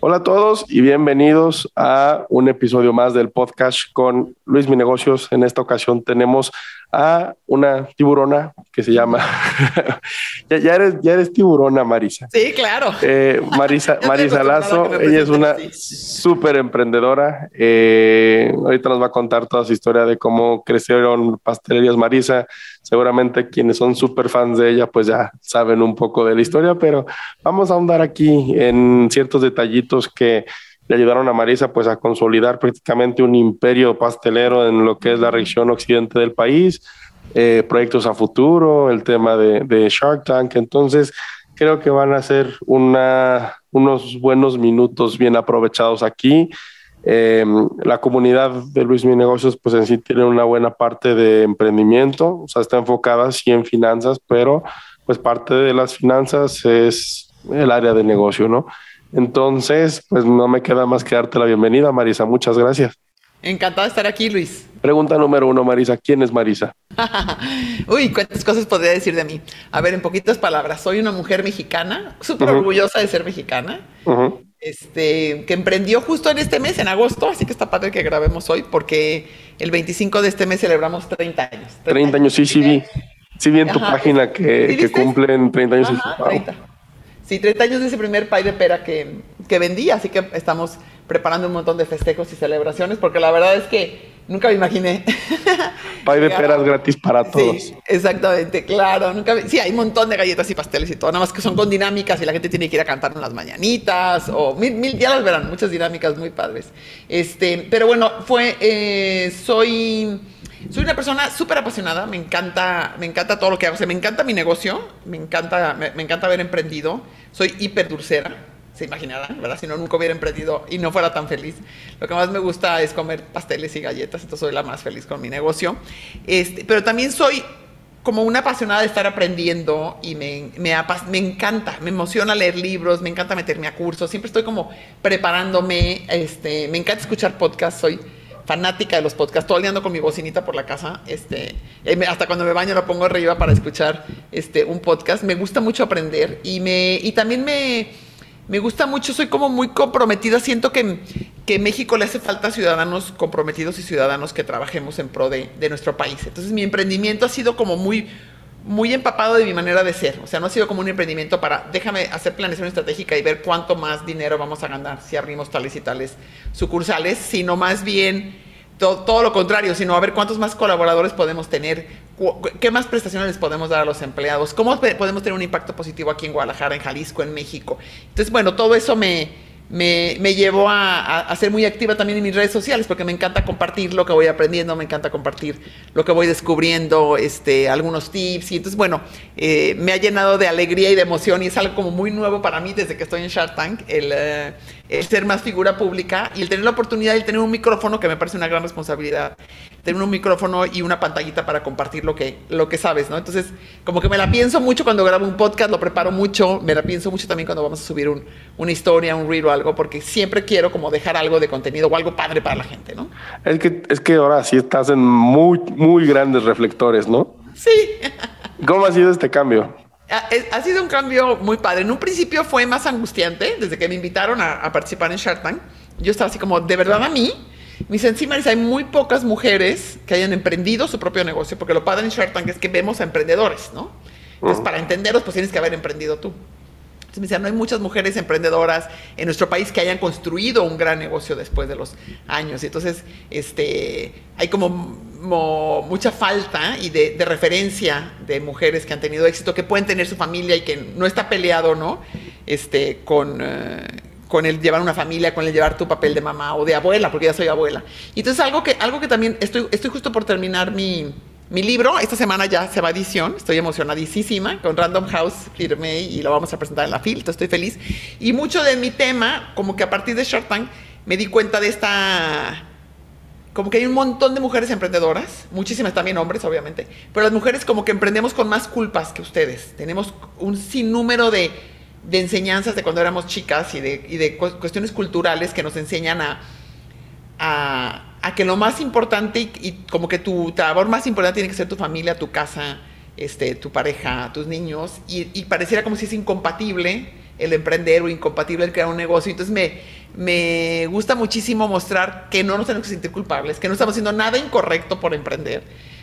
Hola a todos y bienvenidos a un episodio más del podcast con Luis Mi Negocios. En esta ocasión tenemos a una tiburona que se llama. ya, eres, ya eres tiburona, Marisa. Sí, claro. Eh, Marisa, Marisa Lazo, ella es una súper emprendedora. Eh, ahorita nos va a contar toda su historia de cómo crecieron Pastelerías Marisa. Seguramente quienes son súper fans de ella, pues ya saben un poco de la historia, pero vamos a ahondar aquí en ciertos detallitos que le ayudaron a Marisa pues a consolidar prácticamente un imperio pastelero en lo que es la región occidente del país, eh, proyectos a futuro, el tema de, Shark Tank. Entonces, creo que van a ser una, unos buenos minutos bien aprovechados aquí. Em, la comunidad de Luis Mi Negocios, pues en sí tiene una buena parte de emprendimiento, o sea, está enfocada sí en finanzas, pero pues parte de las finanzas es el área de negocio, ¿no? Entonces, pues no me queda más que darte la bienvenida, Marisa. Muchas gracias. Encantada de estar aquí, Luis. Pregunta número uno, Marisa. ¿Quién es Marisa? Uy, cuántas cosas podría decir de mí. A ver, en poquitas palabras. Soy una mujer mexicana, súper orgullosa de ser mexicana. Este, que emprendió justo en este mes, en agosto, así que está padre que grabemos hoy, porque el 25 de este mes celebramos 30 años. 30, años, sí, sí vi. Sí vi en tu página que, que cumplen 30 años. Ajá, 30. Sí, 30 años de ese primer pay de pera que, que vendí, así que estamos preparando un montón de festejos y celebraciones, porque la verdad es que nunca me imaginé. Pay de peras gratis para todos. Sí, exactamente, claro. Nunca Sí, hay un montón de galletas y pasteles y todo, nada más que son con dinámicas y la gente tiene que ir a cantar en las mañanitas o mil, mil ya las verán, muchas dinámicas muy padres. Este, pero bueno, fue, eh, soy soy una persona súper apasionada, me encanta, me encanta todo lo que hago, o sea, me encanta mi negocio, me encanta, me, encanta haber emprendido, soy hiper dulcera, se imaginarán, ¿verdad? Si no, nunca hubiera emprendido y no fuera tan feliz. Lo que más me gusta es comer pasteles y galletas, entonces soy la más feliz con mi negocio. Este, pero también soy como una apasionada de estar aprendiendo y me, me, me, encanta, me emociona leer libros, me encanta meterme a cursos, siempre estoy como preparándome, este, me encanta escuchar podcasts, soy fanática de los podcasts, todo el día ando con mi bocinita por la casa, este, eh, hasta cuando me baño lo pongo arriba para escuchar este, un podcast. Me gusta mucho aprender y, me, y también me, me gusta mucho, soy como muy comprometida, siento que, que México le hace falta ciudadanos comprometidos y ciudadanos que trabajemos en pro de, de nuestro país. Entonces mi emprendimiento ha sido como muy muy empapado de mi manera de ser. O sea, no ha sido como un emprendimiento para, déjame hacer planeación estratégica y ver cuánto más dinero vamos a ganar si abrimos tales y tales sucursales, sino más bien todo, lo contrario, sino a ver cuántos más colaboradores podemos tener, qué más prestaciones les podemos dar a los empleados, cómo podemos tener un impacto positivo aquí en Guadalajara, en Jalisco, en México. Entonces, bueno, todo eso me, me, me llevó a, a, ser muy activa también en mis redes sociales, porque me encanta compartir lo que voy aprendiendo, me encanta compartir lo que voy descubriendo, este, algunos tips. Y entonces, bueno, eh, me ha llenado de alegría y de emoción y es algo como muy nuevo para mí desde que estoy en Shark Tank, el, eh, el ser más figura pública y el tener la oportunidad de tener un micrófono, que me parece una gran responsabilidad, tener un micrófono y una pantallita para compartir lo que, lo que sabes, ¿no? Entonces, como que me la pienso mucho cuando grabo un podcast, lo preparo mucho, me la pienso mucho también cuando vamos a subir un, una historia, un reel algo, porque siempre quiero como dejar algo de contenido o algo padre para la gente, ¿no? Es que, es que ahora sí estás en muy, muy grandes reflectores, ¿no? Sí. ¿Cómo ha sido este cambio? Ha, sido un cambio muy padre. En un principio fue más angustiante, desde que me invitaron a, participar en Shark Tank. Yo estaba así como, de verdad a mí, mis encima hay muy pocas mujeres que hayan emprendido su propio negocio, porque lo padre en Shark Tank es que vemos a emprendedores, ¿no? Entonces, para entenderlos, pues tienes que haber emprendido tú. Entonces me decían, no hay muchas mujeres emprendedoras en nuestro país que hayan construido un gran negocio después de los años. Y entonces, este, hay como mucha falta y de, referencia de mujeres que han tenido éxito, que pueden tener su familia y que no está peleado, ¿no? Este, con, eh, con el llevar una familia, con el llevar tu papel de mamá o de abuela, porque ya soy abuela. Y entonces algo que, algo que también estoy, estoy justo por terminar mi, mi libro. Esta semana ya se va a edición, estoy emocionadísima. Con Random House firmé y lo vamos a presentar en la FIL, estoy feliz. Y mucho de mi tema, como que a partir de Short Tank, me di cuenta de esta como que hay un montón de mujeres emprendedoras, muchísimas también hombres, obviamente, pero las mujeres como que emprendemos con más culpas que ustedes. Tenemos un sinnúmero de, de enseñanzas de cuando éramos chicas y de, y de cuestiones culturales que nos enseñan a, a, a que lo más importante y, como que tu labor más importante tiene que ser tu familia, tu casa, este, tu pareja, tus niños, y, y pareciera como si es incompatible el emprender o incompatible el crear un negocio. Entonces me, me gusta muchísimo mostrar que no nos tenemos que sentir culpables, que no estamos haciendo nada incorrecto por emprender,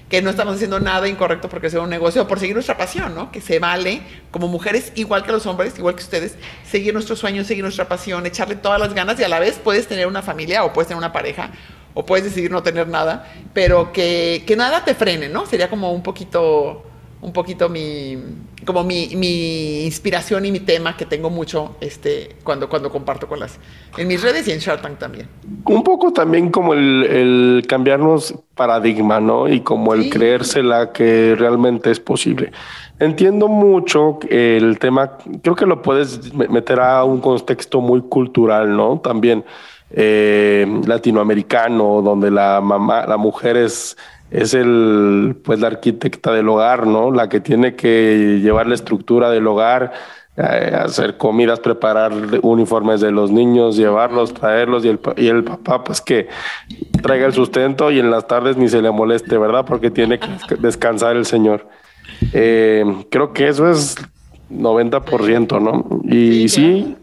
que no estamos haciendo nada incorrecto por crear un negocio o por seguir nuestra pasión, ¿no? Que se vale como mujeres, igual que los hombres, igual que ustedes, seguir nuestros sueños, seguir nuestra pasión, echarle todas las ganas y a la vez puedes tener una familia o puedes tener una pareja o puedes decidir no tener nada, pero que, que nada te frene, ¿no? Sería como un poquito un poquito mi, como mi, mi, inspiración y mi tema que tengo mucho este, cuando, cuando comparto con las, en mis redes y en Shark Tank también. Un poco también como el, el cambiarnos paradigma, ¿no? Y como el sí. creérsela que realmente es posible. Entiendo mucho el tema, creo que lo puedes meter a un contexto muy cultural, ¿no? También eh, latinoamericano, donde la mamá, la mujer es es el, pues, la arquitecta del hogar, ¿no? La que tiene que llevar la estructura del hogar, eh, hacer comidas, preparar uniformes de los niños, llevarlos, traerlos y el, y el papá, pues que traiga el sustento y en las tardes ni se le moleste, ¿verdad? Porque tiene que descansar el señor. Eh, creo que eso es 90%, ¿no? Y sí,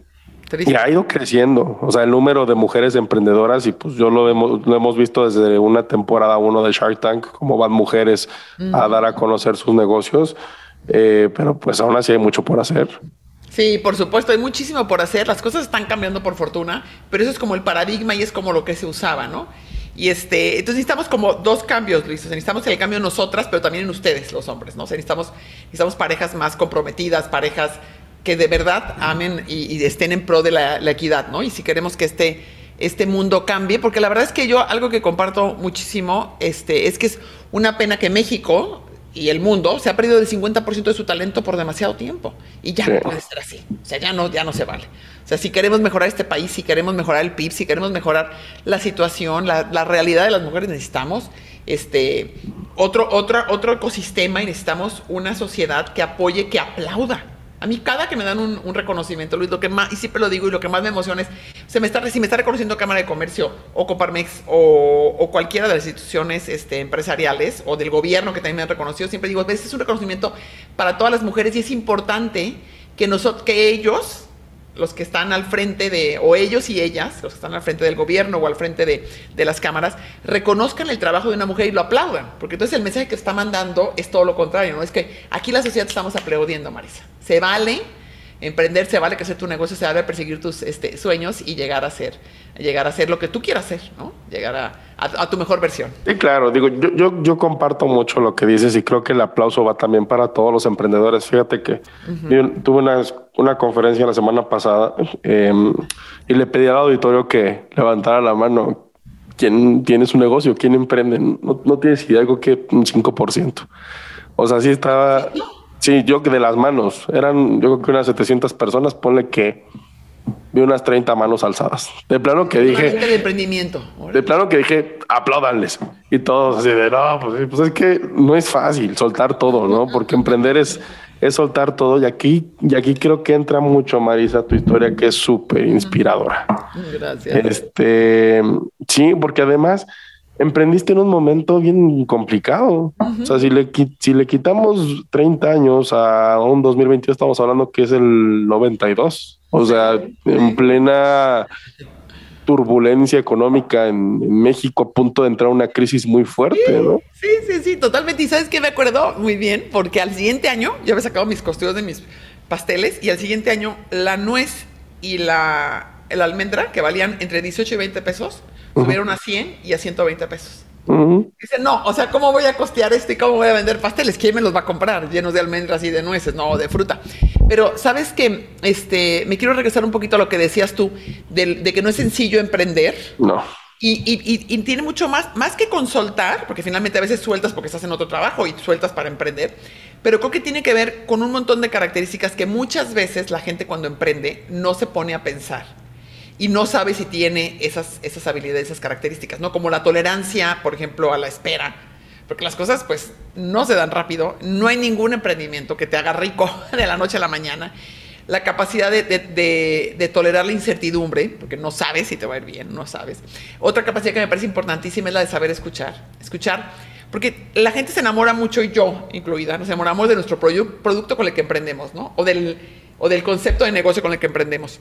y ha ido creciendo, o sea, el número de mujeres emprendedoras y pues yo lo hemos, lo hemos visto desde una temporada uno de Shark Tank, cómo van mujeres mm. a dar a conocer sus negocios, eh, pero pues aún así hay mucho por hacer. Sí, por supuesto, hay muchísimo por hacer, las cosas están cambiando por fortuna, pero eso es como el paradigma y es como lo que se usaba, ¿no? Y este, entonces necesitamos como dos cambios, Luis. O sea, necesitamos el cambio en nosotras, pero también en ustedes, los hombres, ¿no? O sea, necesitamos, necesitamos parejas más comprometidas, parejas que de verdad amen y, y estén en pro de la, la, equidad, ¿no? Y si queremos que este, este mundo cambie, porque la verdad es que yo algo que comparto muchísimo este, es que es una pena que México y el mundo se ha perdido el 50% de su talento por demasiado tiempo. Y ya sí. no puede ser así. O sea, ya no, ya no se vale. O sea, si queremos mejorar este país, si queremos mejorar el PIB, si queremos mejorar la situación, la, la realidad de las mujeres, necesitamos este, otro, otro, otro ecosistema y necesitamos una sociedad que apoye, que aplauda a mí cada que me dan un, reconocimiento, Luis, lo que más, y siempre lo digo, y lo que más me emociona es, se me está, si me está reconociendo Cámara de Comercio o Coparmex o, o cualquiera de las instituciones este, empresariales o del gobierno que también me han reconocido, siempre digo, este es un reconocimiento para todas las mujeres y es importante que, nosotros, que ellos los que están al frente de, o ellos y ellas, los que están al frente del gobierno o al frente de, de, las cámaras, reconozcan el trabajo de una mujer y lo aplaudan. Porque entonces el mensaje que está mandando es todo lo contrario, ¿no? Es que aquí la sociedad estamos aplaudiendo, Marisa. Se vale emprender, se vale que hacer tu negocio, se vale perseguir tus este, sueños y llegar a ser, llegar a ser lo que tú quieras ser, ¿no? Llegar a, a, a tu mejor versión. Sí, claro, digo, yo, yo, yo, comparto mucho lo que dices y creo que el aplauso va también para todos los emprendedores. Fíjate que uh -huh. yo tuve una, una, conferencia la semana pasada eh, y le pedí al auditorio que levantara la mano. ¿Quién tiene su negocio? ¿Quién emprende? No, no tienes idea, algo que un 5%. O sea, sí estaba... ¿Sí? Sí, yo de las manos, eran yo creo que unas 700 personas, ponle que vi unas 30 manos alzadas. De plano que dije... De emprendimiento. De plano que dije, aplaudanles. Y todos así de, no, pues, pues, es que no es fácil soltar todo, ¿no? Porque emprender es, es soltar todo. Y aquí, y aquí creo que entra mucho, Marisa, tu historia, que es súper inspiradora. Gracias. Este, sí, porque además emprendiste en un momento bien complicado. Uh -huh. O sea, si le, si le quitamos 30 años a un 2022, estamos hablando que es el 92. O sea, en plena turbulencia económica en, en, México, a punto de entrar una crisis muy fuerte, sí, ¿no? Sí, sí, sí, totalmente. Y sabes que me acuerdo muy bien, porque al siguiente año yo había sacado mis costillos de mis pasteles y al siguiente año la nuez y la, la almendra, que valían entre 18 y 20 pesos, subieron a 100 y a 120 pesos. Uh -huh. Dice, no, o sea, ¿cómo voy a costear esto y cómo voy a vender pasteles? ¿Quién me los va a comprar? Llenos de almendras y de nueces, no, de fruta. Pero, ¿sabes que Este, me quiero regresar un poquito a lo que decías tú, de, de que no es sencillo emprender. No. Y, y, y, tiene mucho más, más que consultar, porque finalmente a veces sueltas porque estás en otro trabajo y sueltas para emprender, pero creo que tiene que ver con un montón de características que muchas veces la gente cuando emprende no se pone a pensar y no sabe si tiene esas, esas habilidades, esas características, ¿no? Como la tolerancia, por ejemplo, a la espera. Porque las cosas, pues, no se dan rápido. No hay ningún emprendimiento que te haga rico de la noche a la mañana. La capacidad de, de, de, tolerar la incertidumbre, porque no sabes si te va a ir bien, no sabes. Otra capacidad que me parece importantísima es la de saber escuchar. Escuchar, porque la gente se enamora mucho, y yo incluida, nos enamoramos de nuestro producto con el que emprendemos, ¿no? O del, o del concepto de negocio con el que emprendemos.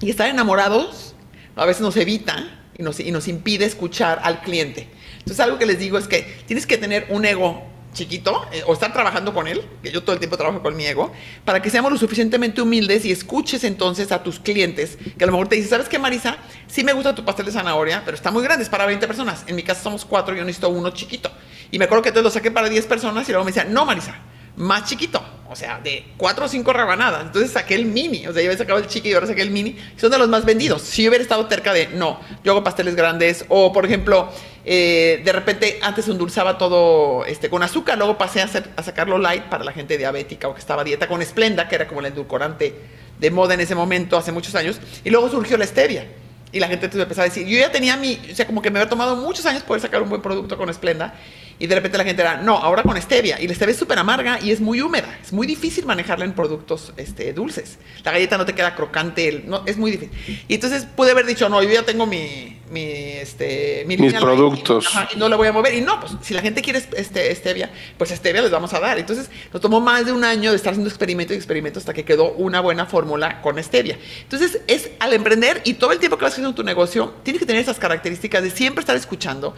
Y estar enamorados a veces nos evita y nos, y nos impide escuchar al cliente. Entonces algo que les digo es que tienes que tener un ego chiquito eh, o estar trabajando con él, que yo todo el tiempo trabajo con mi ego, para que seamos lo suficientemente humildes y escuches entonces a tus clientes, que a lo mejor te dicen, ¿sabes qué, Marisa? Sí me gusta tu pastel de zanahoria, pero está muy grande, es para 20 personas. En mi casa somos cuatro, yo necesito uno chiquito. Y me acuerdo que entonces lo saqué para 10 personas y luego me decían, no, Marisa, más chiquito, o sea, de cuatro o cinco rebanadas. Entonces saqué el mini, o sea, yo había sacado el chiqui y ahora saqué el mini. Son de los más vendidos. Si yo hubiera estado cerca de, no, yo hago pasteles grandes, o por ejemplo, eh, de repente antes endulzaba todo este, con azúcar, luego pasé a, hacer, a sacarlo light para la gente diabética o que estaba dieta con esplenda, que era como el endulcorante de moda en ese momento, hace muchos años, y luego surgió la stevia. Y la gente empezó a decir, yo ya tenía mi, o sea, como que me había tomado muchos años poder sacar un buen producto con esplenda. Y de repente la gente era, no, ahora con stevia. Y la stevia es súper amarga y es muy húmeda. Es muy difícil manejarla en productos este, dulces. La galleta no te queda crocante, no, es muy difícil. Y entonces pude haber dicho, no, yo ya tengo mi, mi, este, mis productos. Y, no la voy a mover. Y no, pues si la gente quiere este, stevia, pues stevia les vamos a dar. Entonces nos tomó más de un año de estar haciendo experimento y experimento hasta que quedó una buena fórmula con stevia. Entonces es al emprender y todo el tiempo que vas haciendo tu negocio, tienes que tener esas características de siempre estar escuchando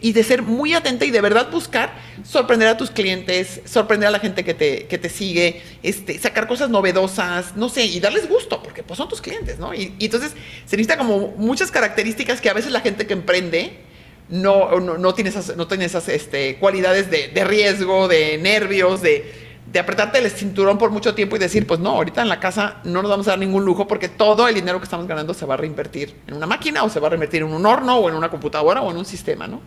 y de ser muy atenta y de verdad buscar sorprender a tus clientes, sorprender a la gente que te, que te sigue, este, sacar cosas novedosas, no sé, y darles gusto, porque pues son tus clientes, ¿no? Y, entonces se necesita como muchas características que a veces la gente que emprende no, no, tiene esas, no tiene esas este, cualidades de, de riesgo, de nervios, de de apretarte el cinturón por mucho tiempo y decir, pues no, ahorita en la casa no nos vamos a dar ningún lujo porque todo el dinero que estamos ganando se va a reinvertir en una máquina o se va a reinvertir en un horno o en una computadora o en un sistema, ¿no?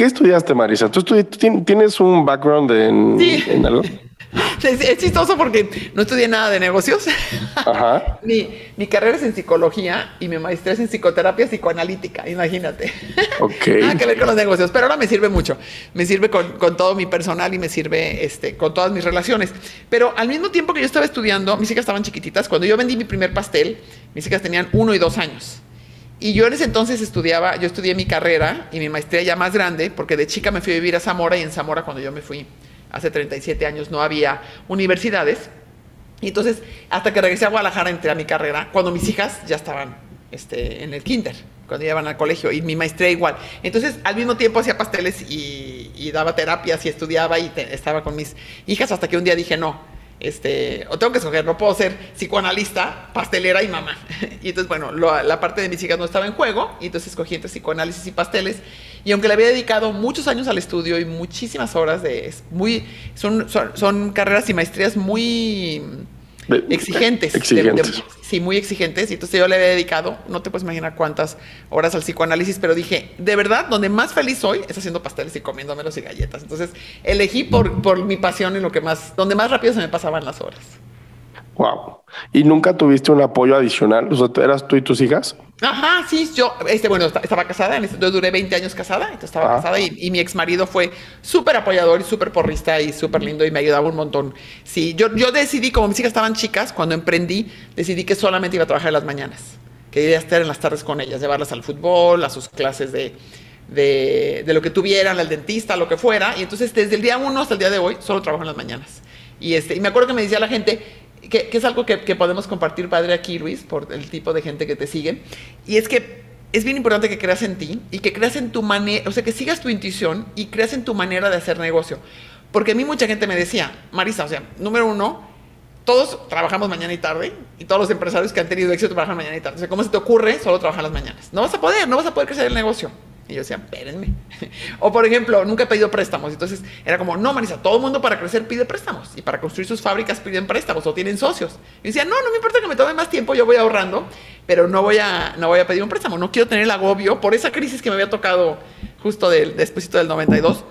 ¿Qué estudiaste, Marisa? ¿Tú, tienes un background en, algo? Es, chistoso porque no estudié nada de negocios. Ajá. mi, carrera es en psicología y mi maestría es en psicoterapia psicoanalítica, imagínate. Ok. nada que ver con los negocios, pero ahora me sirve mucho. Me sirve con, con, todo mi personal y me sirve este, con todas mis relaciones. Pero al mismo tiempo que yo estaba estudiando, mis hijas estaban chiquititas. Cuando yo vendí mi primer pastel, mis hijas tenían uno y dos años. Y yo en ese entonces estudiaba, yo estudié mi carrera y mi maestría ya más grande, porque de chica me fui a vivir a Zamora y en Zamora cuando yo me fui hace 37 años no había universidades. Y entonces, hasta que regresé a Guadalajara entré a mi carrera, cuando mis hijas ya estaban este, en el kinder, cuando iban al colegio, y mi maestría igual. Entonces, al mismo tiempo hacía pasteles y, daba terapias y estudiaba y estaba con mis hijas, hasta que un día dije, no, este, o tengo que escoger, no puedo ser psicoanalista, pastelera y mamá. Y entonces, bueno, la parte de mis hijas no estaba en juego, y entonces escogí entre psicoanálisis y pasteles. Y aunque le había dedicado muchos años al estudio y muchísimas horas de... muy, son, son carreras y maestrías muy exigentes. sí, muy exigentes. Y entonces yo le había dedicado, no te puedes imaginar cuántas horas al psicoanálisis, pero dije, de verdad, donde más feliz soy es haciendo pasteles y comiéndomelos y galletas. Entonces elegí por, por mi pasión y lo que más, donde más rápido se me pasaban las horas. Wow. ¿Y nunca tuviste un apoyo adicional? O sea, ¿eras tú y tus hijas? Ajá, sí, yo, este, bueno, estaba casada, yo duré 20 años casada, entonces estaba ah. casada y, mi ex marido fue súper apoyador y súper porrista y súper lindo y me ayudaba un montón. Sí, yo, yo decidí, como mis hijas estaban chicas, cuando emprendí, decidí que solamente iba a trabajar en las mañanas, que iba a estar en las tardes con ellas, llevarlas al fútbol, a sus clases de, de, de lo que tuvieran, al dentista, lo que fuera. Y entonces, desde el día uno hasta el día de hoy, solo trabajo en las mañanas. Y, este, y me acuerdo que me decía la gente, que, es algo que, podemos compartir, padre, aquí, Luis, por el tipo de gente que te sigue. Y es que es bien importante que creas en ti y que creas en tu manera, o sea, que sigas tu intuición y creas en tu manera de hacer negocio. Porque a mí mucha gente me decía, Marisa, o sea, número uno, todos trabajamos mañana y tarde y todos los empresarios que han tenido éxito trabajan mañana y tarde. O sea, ¿cómo se te ocurre solo trabajar las mañanas? No vas a poder, no vas a poder crecer el negocio. Y yo decía, espérenme. o por ejemplo, nunca he pedido préstamos. Entonces era como, no, Marisa, todo el mundo para crecer pide préstamos. Y para construir sus fábricas piden préstamos o tienen socios. Y decía, no, no me importa que me tome más tiempo, yo voy ahorrando, pero no voy a, no voy a pedir un préstamo. No quiero tener el agobio por esa crisis que me había tocado justo del, después del 92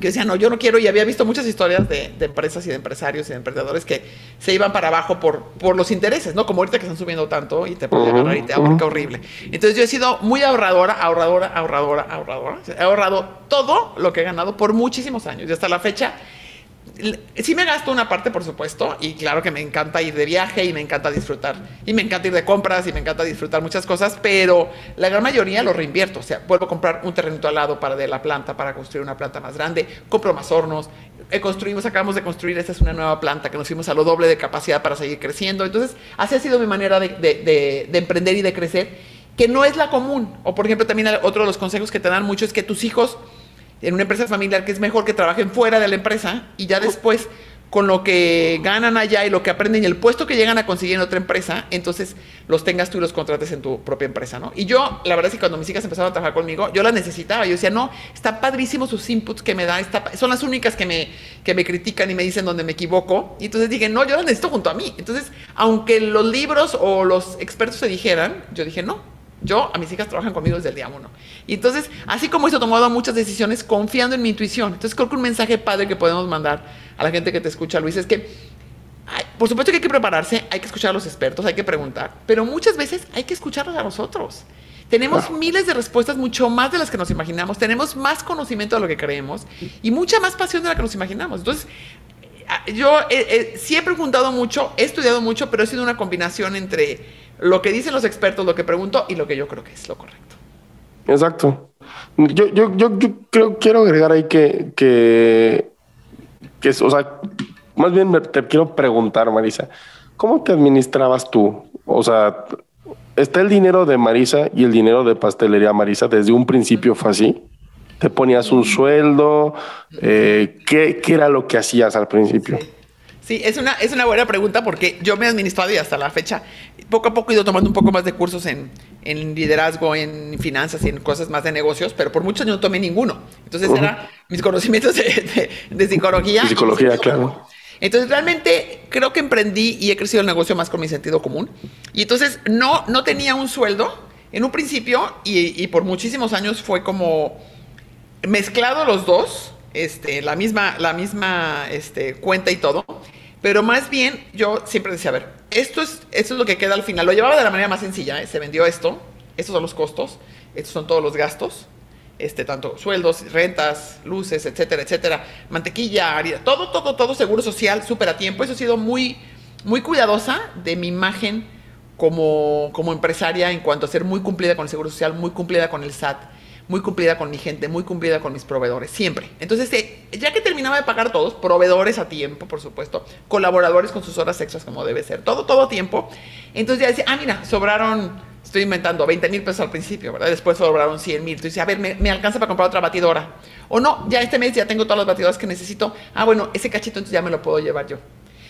que decía, no, yo no quiero, y había visto muchas historias de, empresas y de empresarios y de emprendedores que se iban para abajo por, por los intereses, ¿no? Como ahorita que están subiendo tanto y te puede agarrar y te ahorca horrible. Entonces yo he sido muy ahorradora, ahorradora, ahorradora, ahorradora. He ahorrado todo lo que he ganado por muchísimos años y hasta la fecha sí me gasto una parte, por supuesto, y claro que me encanta ir de viaje y me encanta disfrutar, y me encanta ir de compras y me encanta disfrutar muchas cosas, pero la gran mayoría lo reinvierto, o sea, vuelvo a comprar un terreno al lado para de la planta, para construir una planta más grande, compro más hornos, eh, construimos, acabamos de construir, esta es una nueva planta que nos fuimos a lo doble de capacidad para seguir creciendo, entonces así ha sido mi manera de, de emprender y de crecer, que no es la común, o por ejemplo también otro de los consejos que te dan mucho es que tus hijos en una empresa familiar que es mejor que trabajen fuera de la empresa y ya después con lo que ganan allá y lo que aprenden y el puesto que llegan a conseguir en otra empresa, entonces los tengas tú y los contrates en tu propia empresa, ¿no? Y yo, la verdad es que cuando mis hijas empezaron a trabajar conmigo, yo las necesitaba. Yo decía, no, está padrísimo sus inputs que me da, son las únicas que me, que me critican y me dicen donde me equivoco. Y entonces dije, no, yo las necesito junto a mí. Entonces, aunque los libros o los expertos se dijeran, yo dije, no, yo, a mis hijas trabajan conmigo desde el día uno. Y entonces, así como he tomado muchas decisiones confiando en mi intuición. Entonces, creo que un mensaje padre que podemos mandar a la gente que te escucha, Luis, es que, por supuesto que hay que prepararse, hay que escuchar a los expertos, hay que preguntar, pero muchas veces hay que escucharlos a nosotros. Tenemos miles de respuestas, mucho más de las que nos imaginamos. Tenemos más conocimiento de lo que creemos y mucha más pasión de la que nos imaginamos. Entonces, yo sí he preguntado mucho, he estudiado mucho, pero ha sido una combinación entre lo que dicen los expertos, lo que pregunto y lo que yo creo que es lo correcto. Exacto. Yo, yo, yo, yo creo, quiero agregar ahí que, que, que, o sea, más bien te quiero preguntar, Marisa, ¿cómo te administrabas tú? O sea, ¿está el dinero de Marisa y el dinero de pastelería Marisa desde un principio fue así? ¿Te ponías un sueldo? Eh, ¿qué, ¿qué, era lo que hacías al principio? Sí, es una, es una buena pregunta porque yo me he administrado y hasta la fecha, poco a poco he ido tomando un poco más de cursos en, en liderazgo, en finanzas y en cosas más de negocios, pero por muchos años no tomé ninguno. Entonces, era mis conocimientos de, de, psicología. De psicología, claro. Entonces, realmente creo que emprendí y he crecido el negocio más con mi sentido común. Y entonces, no, no tenía un sueldo en un principio y, y por muchísimos años fue como mezclado los dos, este, la misma, la misma este, cuenta y todo. Pero más bien, yo siempre decía, a ver, esto es, esto es lo que queda al final. Lo llevaba de la manera más sencilla, ¿eh? se vendió esto, estos son los costos, estos son todos los gastos, este, tanto sueldos, rentas, luces, etcétera, etcétera, mantequilla, harina, todo, todo, todo seguro social, súper a tiempo. Eso ha sido muy, muy cuidadosa de mi imagen como, como empresaria en cuanto a ser muy cumplida con el seguro social, muy cumplida con el SAT muy cumplida con mi gente, muy cumplida con mis proveedores, siempre. Entonces, eh, ya que terminaba de pagar todos, proveedores a tiempo, por supuesto, colaboradores con sus horas extras como debe ser, todo, todo a tiempo. Entonces ya decía, ah, mira, sobraron, estoy inventando, 20 mil pesos al principio, ¿verdad? Después sobraron 100 mil. Entonces, a ver, me, me, alcanza para comprar otra batidora. O no, ya este mes ya tengo todas las batidoras que necesito. Ah, bueno, ese cachito entonces ya me lo puedo llevar yo.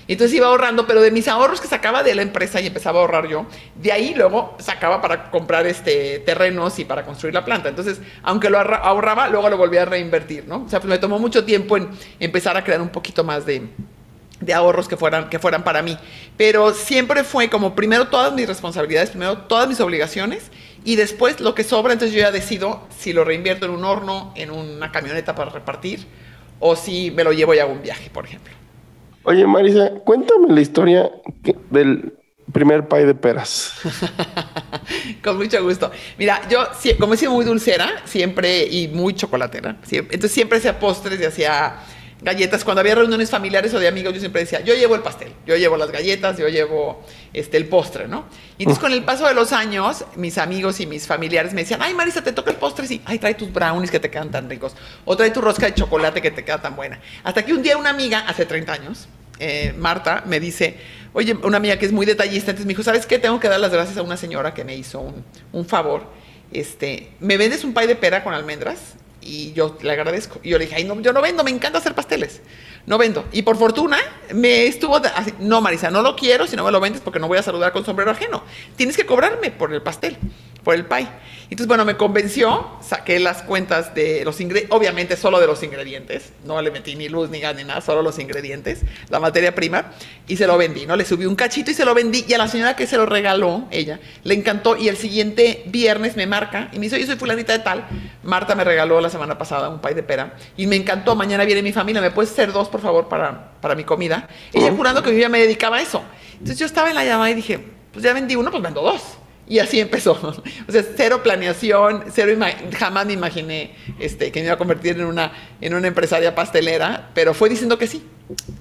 Entonces iba ahorrando, pero de mis ahorros que sacaba de la empresa y empezaba a ahorrar yo, de ahí luego sacaba para comprar este, terrenos y para construir la planta. Entonces, aunque lo ahorraba, luego lo volvía a reinvertir, ¿no? O sea, pues me tomó mucho tiempo en empezar a crear un poquito más de, de ahorros que fueran, que fueran para mí. Pero siempre fue como primero todas mis responsabilidades, primero todas mis obligaciones y después lo que sobra, entonces yo ya decido si lo reinvierto en un horno, en una camioneta para repartir o si me lo llevo y hago un viaje, por ejemplo. Oye, Marisa, cuéntame la historia del primer pay de peras. Con mucho gusto. Mira, yo, como he sido muy dulcera, siempre, y muy chocolatera, entonces siempre hacía postres y hacía galletas. Cuando había reuniones familiares o de amigos, yo siempre decía, yo llevo el pastel, yo llevo las galletas, yo llevo este, el postre, ¿no? Y entonces con el paso de los años, mis amigos y mis familiares me decían, ay, Marisa, te toca el postre, sí, ay, trae tus brownies que te quedan tan ricos, o trae tu rosca de chocolate que te queda tan buena. Hasta que un día una amiga, hace 30 años, eh, Marta me dice, oye, una amiga que es muy detallista, entonces me dijo, ¿sabes qué? Tengo que dar las gracias a una señora que me hizo un, favor. Este, ¿me vendes un pay de pera con almendras? Y yo le agradezco. Y yo le dije, ay, no, yo no vendo, me encanta hacer pasteles. No vendo. Y por fortuna, me estuvo así, no, Marisa, no lo quiero si no me lo vendes porque no voy a saludar con sombrero ajeno. Tienes que cobrarme por el pastel. Por el pie. Entonces, bueno, me convenció, saqué las cuentas de los ingredientes, obviamente solo de los ingredientes, no le metí ni luz ni gas ni nada, solo los ingredientes, la materia prima, y se lo vendí, ¿no? Le subí un cachito y se lo vendí, y a la señora que se lo regaló, ella, le encantó, y el siguiente viernes me marca, y me dice, yo soy fulanita de tal, Marta me regaló la semana pasada un pay de pera, y me encantó, mañana viene mi familia, ¿me puedes hacer dos, por favor, para, para mi comida? Ella jurando que mi vida me dedicaba a eso. Entonces yo estaba en la llamada y dije, pues ya vendí uno, pues vendo dos. Y así empezó. O sea, cero planeación, cero jamás me imaginé este, que me iba a convertir en una, en una empresaria pastelera, pero fue diciendo que sí.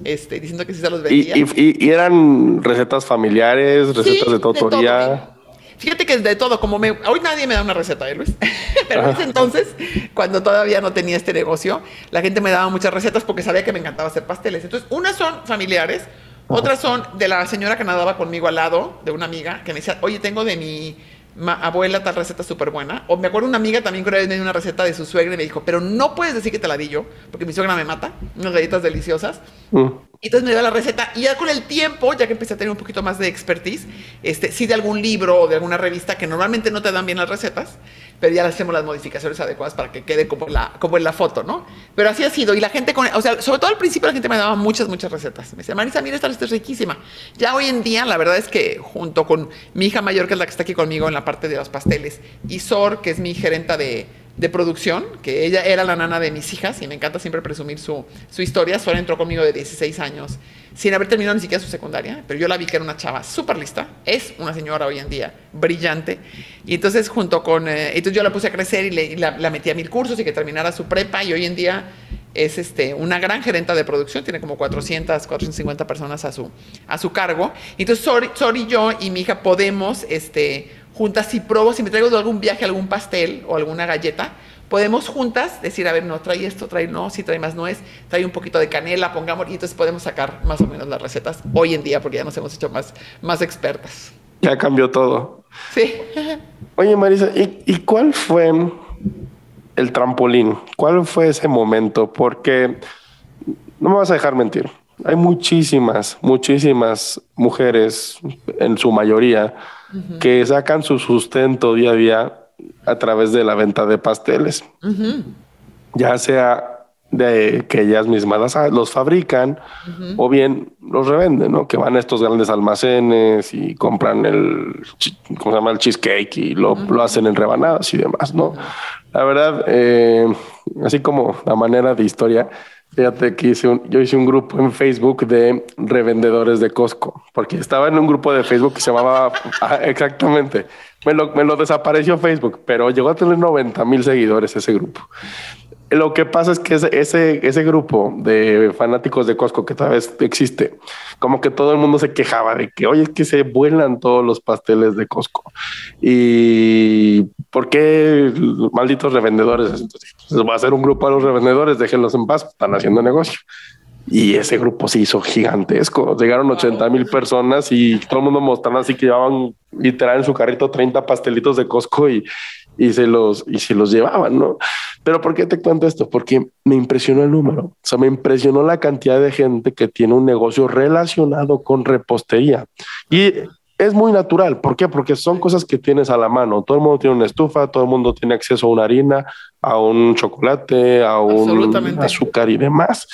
Este, diciendo que sí se los vendía. ¿Y, eran recetas familiares, recetas de tutoría? Fíjate que de todo, como me, hoy nadie me da una receta, ¿eh, Luis? Pero en ese entonces, cuando todavía no tenía este negocio, la gente me daba muchas recetas porque sabía que me encantaba hacer pasteles. Entonces, unas son familiares, otras son de la señora que nadaba conmigo al lado, de una amiga, que me decía, oye, tengo de mi abuela tal receta súper buena. O me acuerdo una amiga también que me dio una receta de su suegra y me dijo, pero no puedes decir que te la di yo, porque mi suegra me mata, unas galletas deliciosas. Mm. Y entonces me dio la receta y ya con el tiempo, ya que empecé a tener un poquito más de expertise, este, sí de algún libro o de alguna revista que normalmente no te dan bien las recetas, pero ya le hacemos las modificaciones adecuadas para que quede como, la, como en la foto, ¿no? Pero así ha sido. Y la gente, con, o sea, sobre todo al principio la gente me daba muchas, muchas recetas. Me decía, Marisa, mira, esta receta es riquísima. Ya hoy en día, la verdad es que junto con mi hija mayor, que es la que está aquí conmigo en la parte de los pasteles, y Sor, que es mi gerenta de, de producción, que ella era la nana de mis hijas y me encanta siempre presumir su, su historia. Sor entró conmigo de 16 años sin haber terminado ni siquiera su secundaria, pero yo la vi que era una chava súper lista, es una señora hoy en día, brillante, y entonces junto con, eh, entonces yo la puse a crecer y, le, la, metí a mil cursos y que terminara su prepa, y hoy en día es este, una gran gerenta de producción, tiene como 400, 450 personas a su, a su cargo, entonces Sori, y yo y mi hija podemos, este, juntas, si probo, si me traigo de algún viaje algún pastel o alguna galleta, podemos juntas decir, a ver, no, trae esto, trae no, si trae más nuez, trae un poquito de canela, pongamos, y entonces podemos sacar más o menos las recetas hoy en día porque ya nos hemos hecho más, más expertas. Ya cambió todo. Sí. Oye, Marisa, ¿y, cuál fue el trampolín? ¿Cuál fue ese momento? Porque no me vas a dejar mentir. Hay muchísimas, muchísimas mujeres, en su mayoría, que sacan su sustento día a día a través de la venta de pasteles. Ya sea de que ellas mismas los fabrican o bien los revenden, ¿no? Que van a estos grandes almacenes y compran el, ¿cómo se llama? El cheesecake y lo, lo hacen en rebanadas y demás, ¿no? La verdad, eh, así como la manera de historia, Fíjate que hice un, yo hice un grupo en Facebook de revendedores de Costco, porque estaba en un grupo de Facebook que se llamaba ah, exactamente. Me lo, me lo desapareció Facebook, pero llegó a tener 90 mil seguidores ese grupo. Lo que pasa es que ese, ese, grupo de fanáticos de Costco que tal vez existe, como que todo el mundo se quejaba de que, oye, es que se vuelan todos los pasteles de Costco. ¿Y por qué malditos revendedores? Entonces, pues, va a ser un grupo de los revendedores, déjenlos en paz, están haciendo negocio. Y ese grupo se hizo gigantesco. Llegaron 80 mil personas y todo el mundo mostrando así que llevaban literal en su carrito 30 pastelitos de Costco y, y se los, y se los llevaban, ¿no? Pero ¿por qué te cuento esto? Porque me impresionó el número. O sea, me impresionó la cantidad de gente que tiene un negocio relacionado con repostería. Y es muy natural. ¿Por qué? Porque son cosas que tienes a la mano. Todo el mundo tiene una estufa, todo el mundo tiene acceso a una harina, a un chocolate, a un azúcar y demás.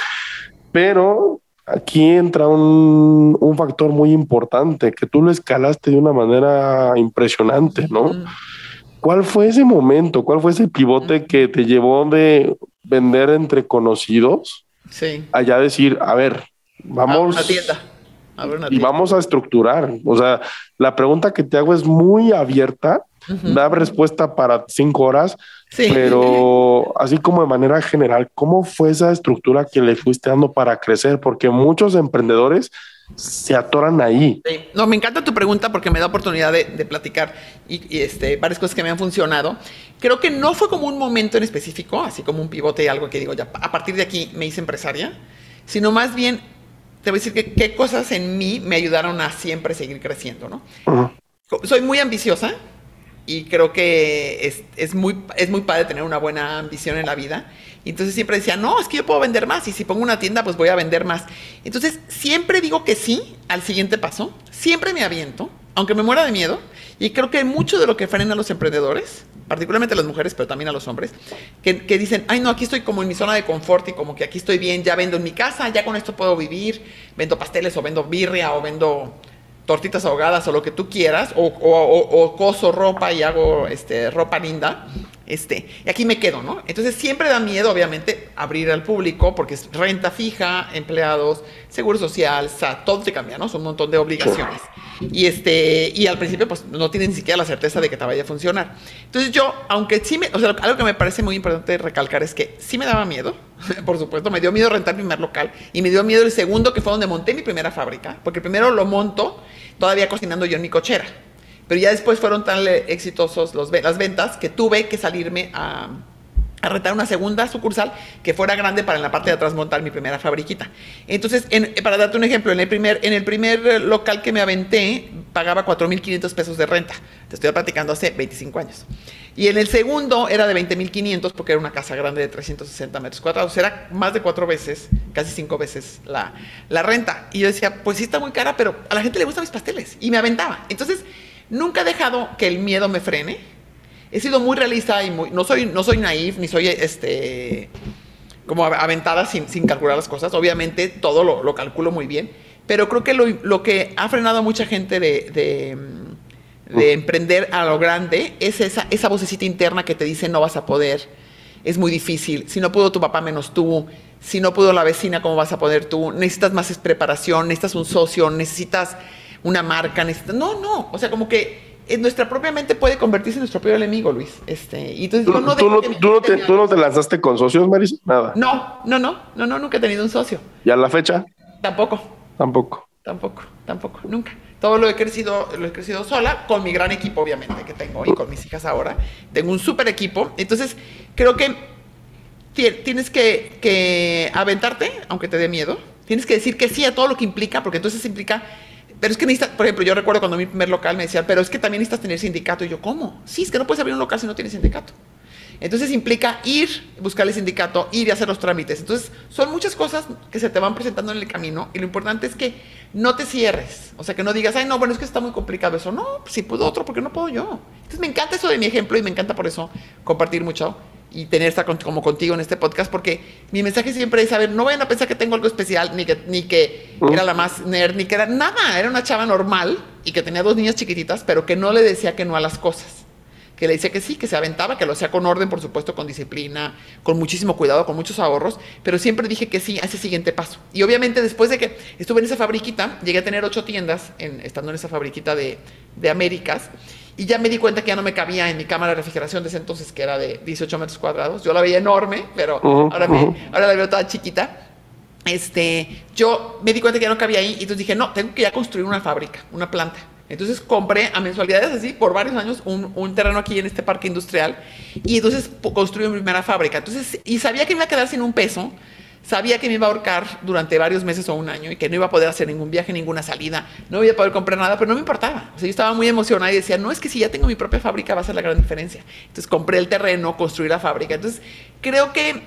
Pero aquí entra un, un, factor muy importante, que tú lo escalaste de una manera impresionante, ¿no? ¿Cuál fue ese momento? ¿Cuál fue ese pivote que te llevó de vender entre conocidos? Sí. Allá decir, a ver, vamos. A una tienda. Y vamos a estructurar. O sea, la pregunta que te hago es muy abierta, da respuesta para cinco horas, sí. pero así como de manera general, ¿cómo fue esa estructura que le fuiste dando para crecer? Porque muchos emprendedores se atoran ahí. No, me encanta tu pregunta porque me da oportunidad de, platicar y, este, varias cosas que me han funcionado. Creo que no fue como un momento en específico, así como un pivote y algo que digo, ya a partir de aquí me hice empresaria, sino más bien te voy a decir que qué cosas en mí me ayudaron a siempre seguir creciendo, ¿no? Soy muy ambiciosa y creo que es, es, muy, es muy padre tener una buena ambición en la vida. Entonces siempre decía, no, es que yo puedo vender más y si pongo una tienda, pues voy a vender más. Entonces siempre digo que sí al siguiente paso, siempre me aviento aunque me muera de miedo, y creo que mucho de lo que frena a los emprendedores, particularmente a las mujeres, pero también a los hombres, que, dicen, ay no, aquí estoy como en mi zona de confort y como que aquí estoy bien, ya vendo en mi casa, ya con esto puedo vivir, vendo pasteles o vendo birria o vendo tortitas ahogadas o lo que tú quieras, o, o, coso ropa y hago este, ropa linda, este, y aquí me quedo, ¿no? Entonces siempre da miedo, obviamente, abrir al público, porque es renta fija, empleados, seguro social, SAT, todo te cambia, ¿no? Son un montón de obligaciones. Y, este, y al principio, pues no tienes ni siquiera la certeza de que te vaya a funcionar. Entonces yo, aunque sí me, o sea, algo que me parece muy importante recalcar es que sí me daba miedo, por supuesto, me dio miedo rentar mi primer local y me dio miedo el segundo, que fue donde monté mi primera fábrica, porque primero lo monto todavía cocinando yo en mi cochera. Pero ya después fueron tan exitosos los, las ventas que tuve que salirme a, a rentar una segunda sucursal que fuera grande para en la parte de atrás montar mi primera fabriquita. Entonces, para darte un ejemplo, en el primer, en el primer local que me aventé, pagaba 4.500 pesos de renta. Te estoy platicando hace 25 años. Y en el segundo era de 20.500 porque era una casa grande de 360 metros cuadrados. Era más de cuatro veces, casi cinco veces la, la renta. Y yo decía, pues sí está muy cara, pero a la gente le gustan mis pasteles. Y me aventaba. Entonces, Nunca he dejado que el miedo me frene. He sido muy realista y muy, no soy, no soy naif, ni soy este, como aventada sin, sin calcular las cosas. Obviamente todo lo, lo, calculo muy bien, pero creo que lo, lo, que ha frenado a mucha gente de, de, de emprender a lo grande es esa, esa vocecita interna que te dice no vas a poder, es muy difícil, si no pudo tu papá menos tú, si no pudo la vecina, ¿cómo vas a poder tú? Necesitas más preparación, necesitas un socio, necesitas una marca, necesita... No, no, o sea, como que en nuestra propia mente puede convertirse en nuestro peor enemigo, Luis. Este, y entonces ¿Tú, no, tú, no, te, ¿Tú no te lanzaste con socios, Marisa? Nada. No, no, no, no, no, nunca he tenido un socio. ¿Y a la fecha? Tampoco. Tampoco. Tampoco, tampoco, nunca. Todo lo he crecido, lo he crecido sola, con mi gran equipo, obviamente, que tengo, y con mis hijas ahora. Tengo un súper equipo. Entonces, creo que tienes que, que aventarte, aunque te dé miedo. Tienes que decir que sí a todo lo que implica, porque entonces implica pero es que necesitas, por ejemplo, yo recuerdo cuando mi primer local me decía, pero es que también necesitas tener sindicato. Y yo, ¿cómo? Sí, es que no puedes abrir un local si no tienes sindicato. Entonces implica ir, buscar el sindicato, ir y hacer los trámites. Entonces son muchas cosas que se te van presentando en el camino y lo importante es que no te cierres. O sea, que no digas, ay, no, bueno, es que está muy complicado eso. No, si puedo otro, ¿por qué no puedo yo? Entonces me encanta eso de mi ejemplo y me encanta por eso compartir mucho y tener esta como contigo en este podcast, porque mi mensaje siempre es, a ver, no vayan a pensar que tengo algo especial, ni que, ni que era la más nerd, ni que era nada, era una chava normal y que tenía dos niñas chiquititas, pero que no le decía que no a las cosas. Que le decía que sí, que se aventaba, que lo hacía con orden, por supuesto, con disciplina, con muchísimo cuidado, con muchos ahorros, pero siempre dije que sí a ese siguiente paso. Y obviamente después de que estuve en esa fabriquita, llegué a tener ocho tiendas, en, estando en esa fabriquita de, de Américas, y ya me di cuenta que ya no me cabía en mi cámara de refrigeración de ese entonces, que era de 18 metros cuadrados. Yo la veía enorme, pero ahora, ahora la veo toda chiquita. Este, yo me di cuenta que ya no cabía ahí y entonces dije, no, tengo que ya construir una fábrica, una planta. Entonces compré a mensualidades así por varios años un, un, terreno aquí en este parque industrial y entonces construí mi primera fábrica. Entonces, y sabía que me iba a quedar sin un peso Sabía que me iba a ahorcar durante varios meses o un año y que no iba a poder hacer ningún viaje, ninguna salida, no iba a poder comprar nada, pero no me importaba. O sea, yo estaba muy emocionada y decía, no, es que si ya tengo mi propia fábrica va a ser la gran diferencia. Entonces compré el terreno, construí la fábrica. Entonces creo que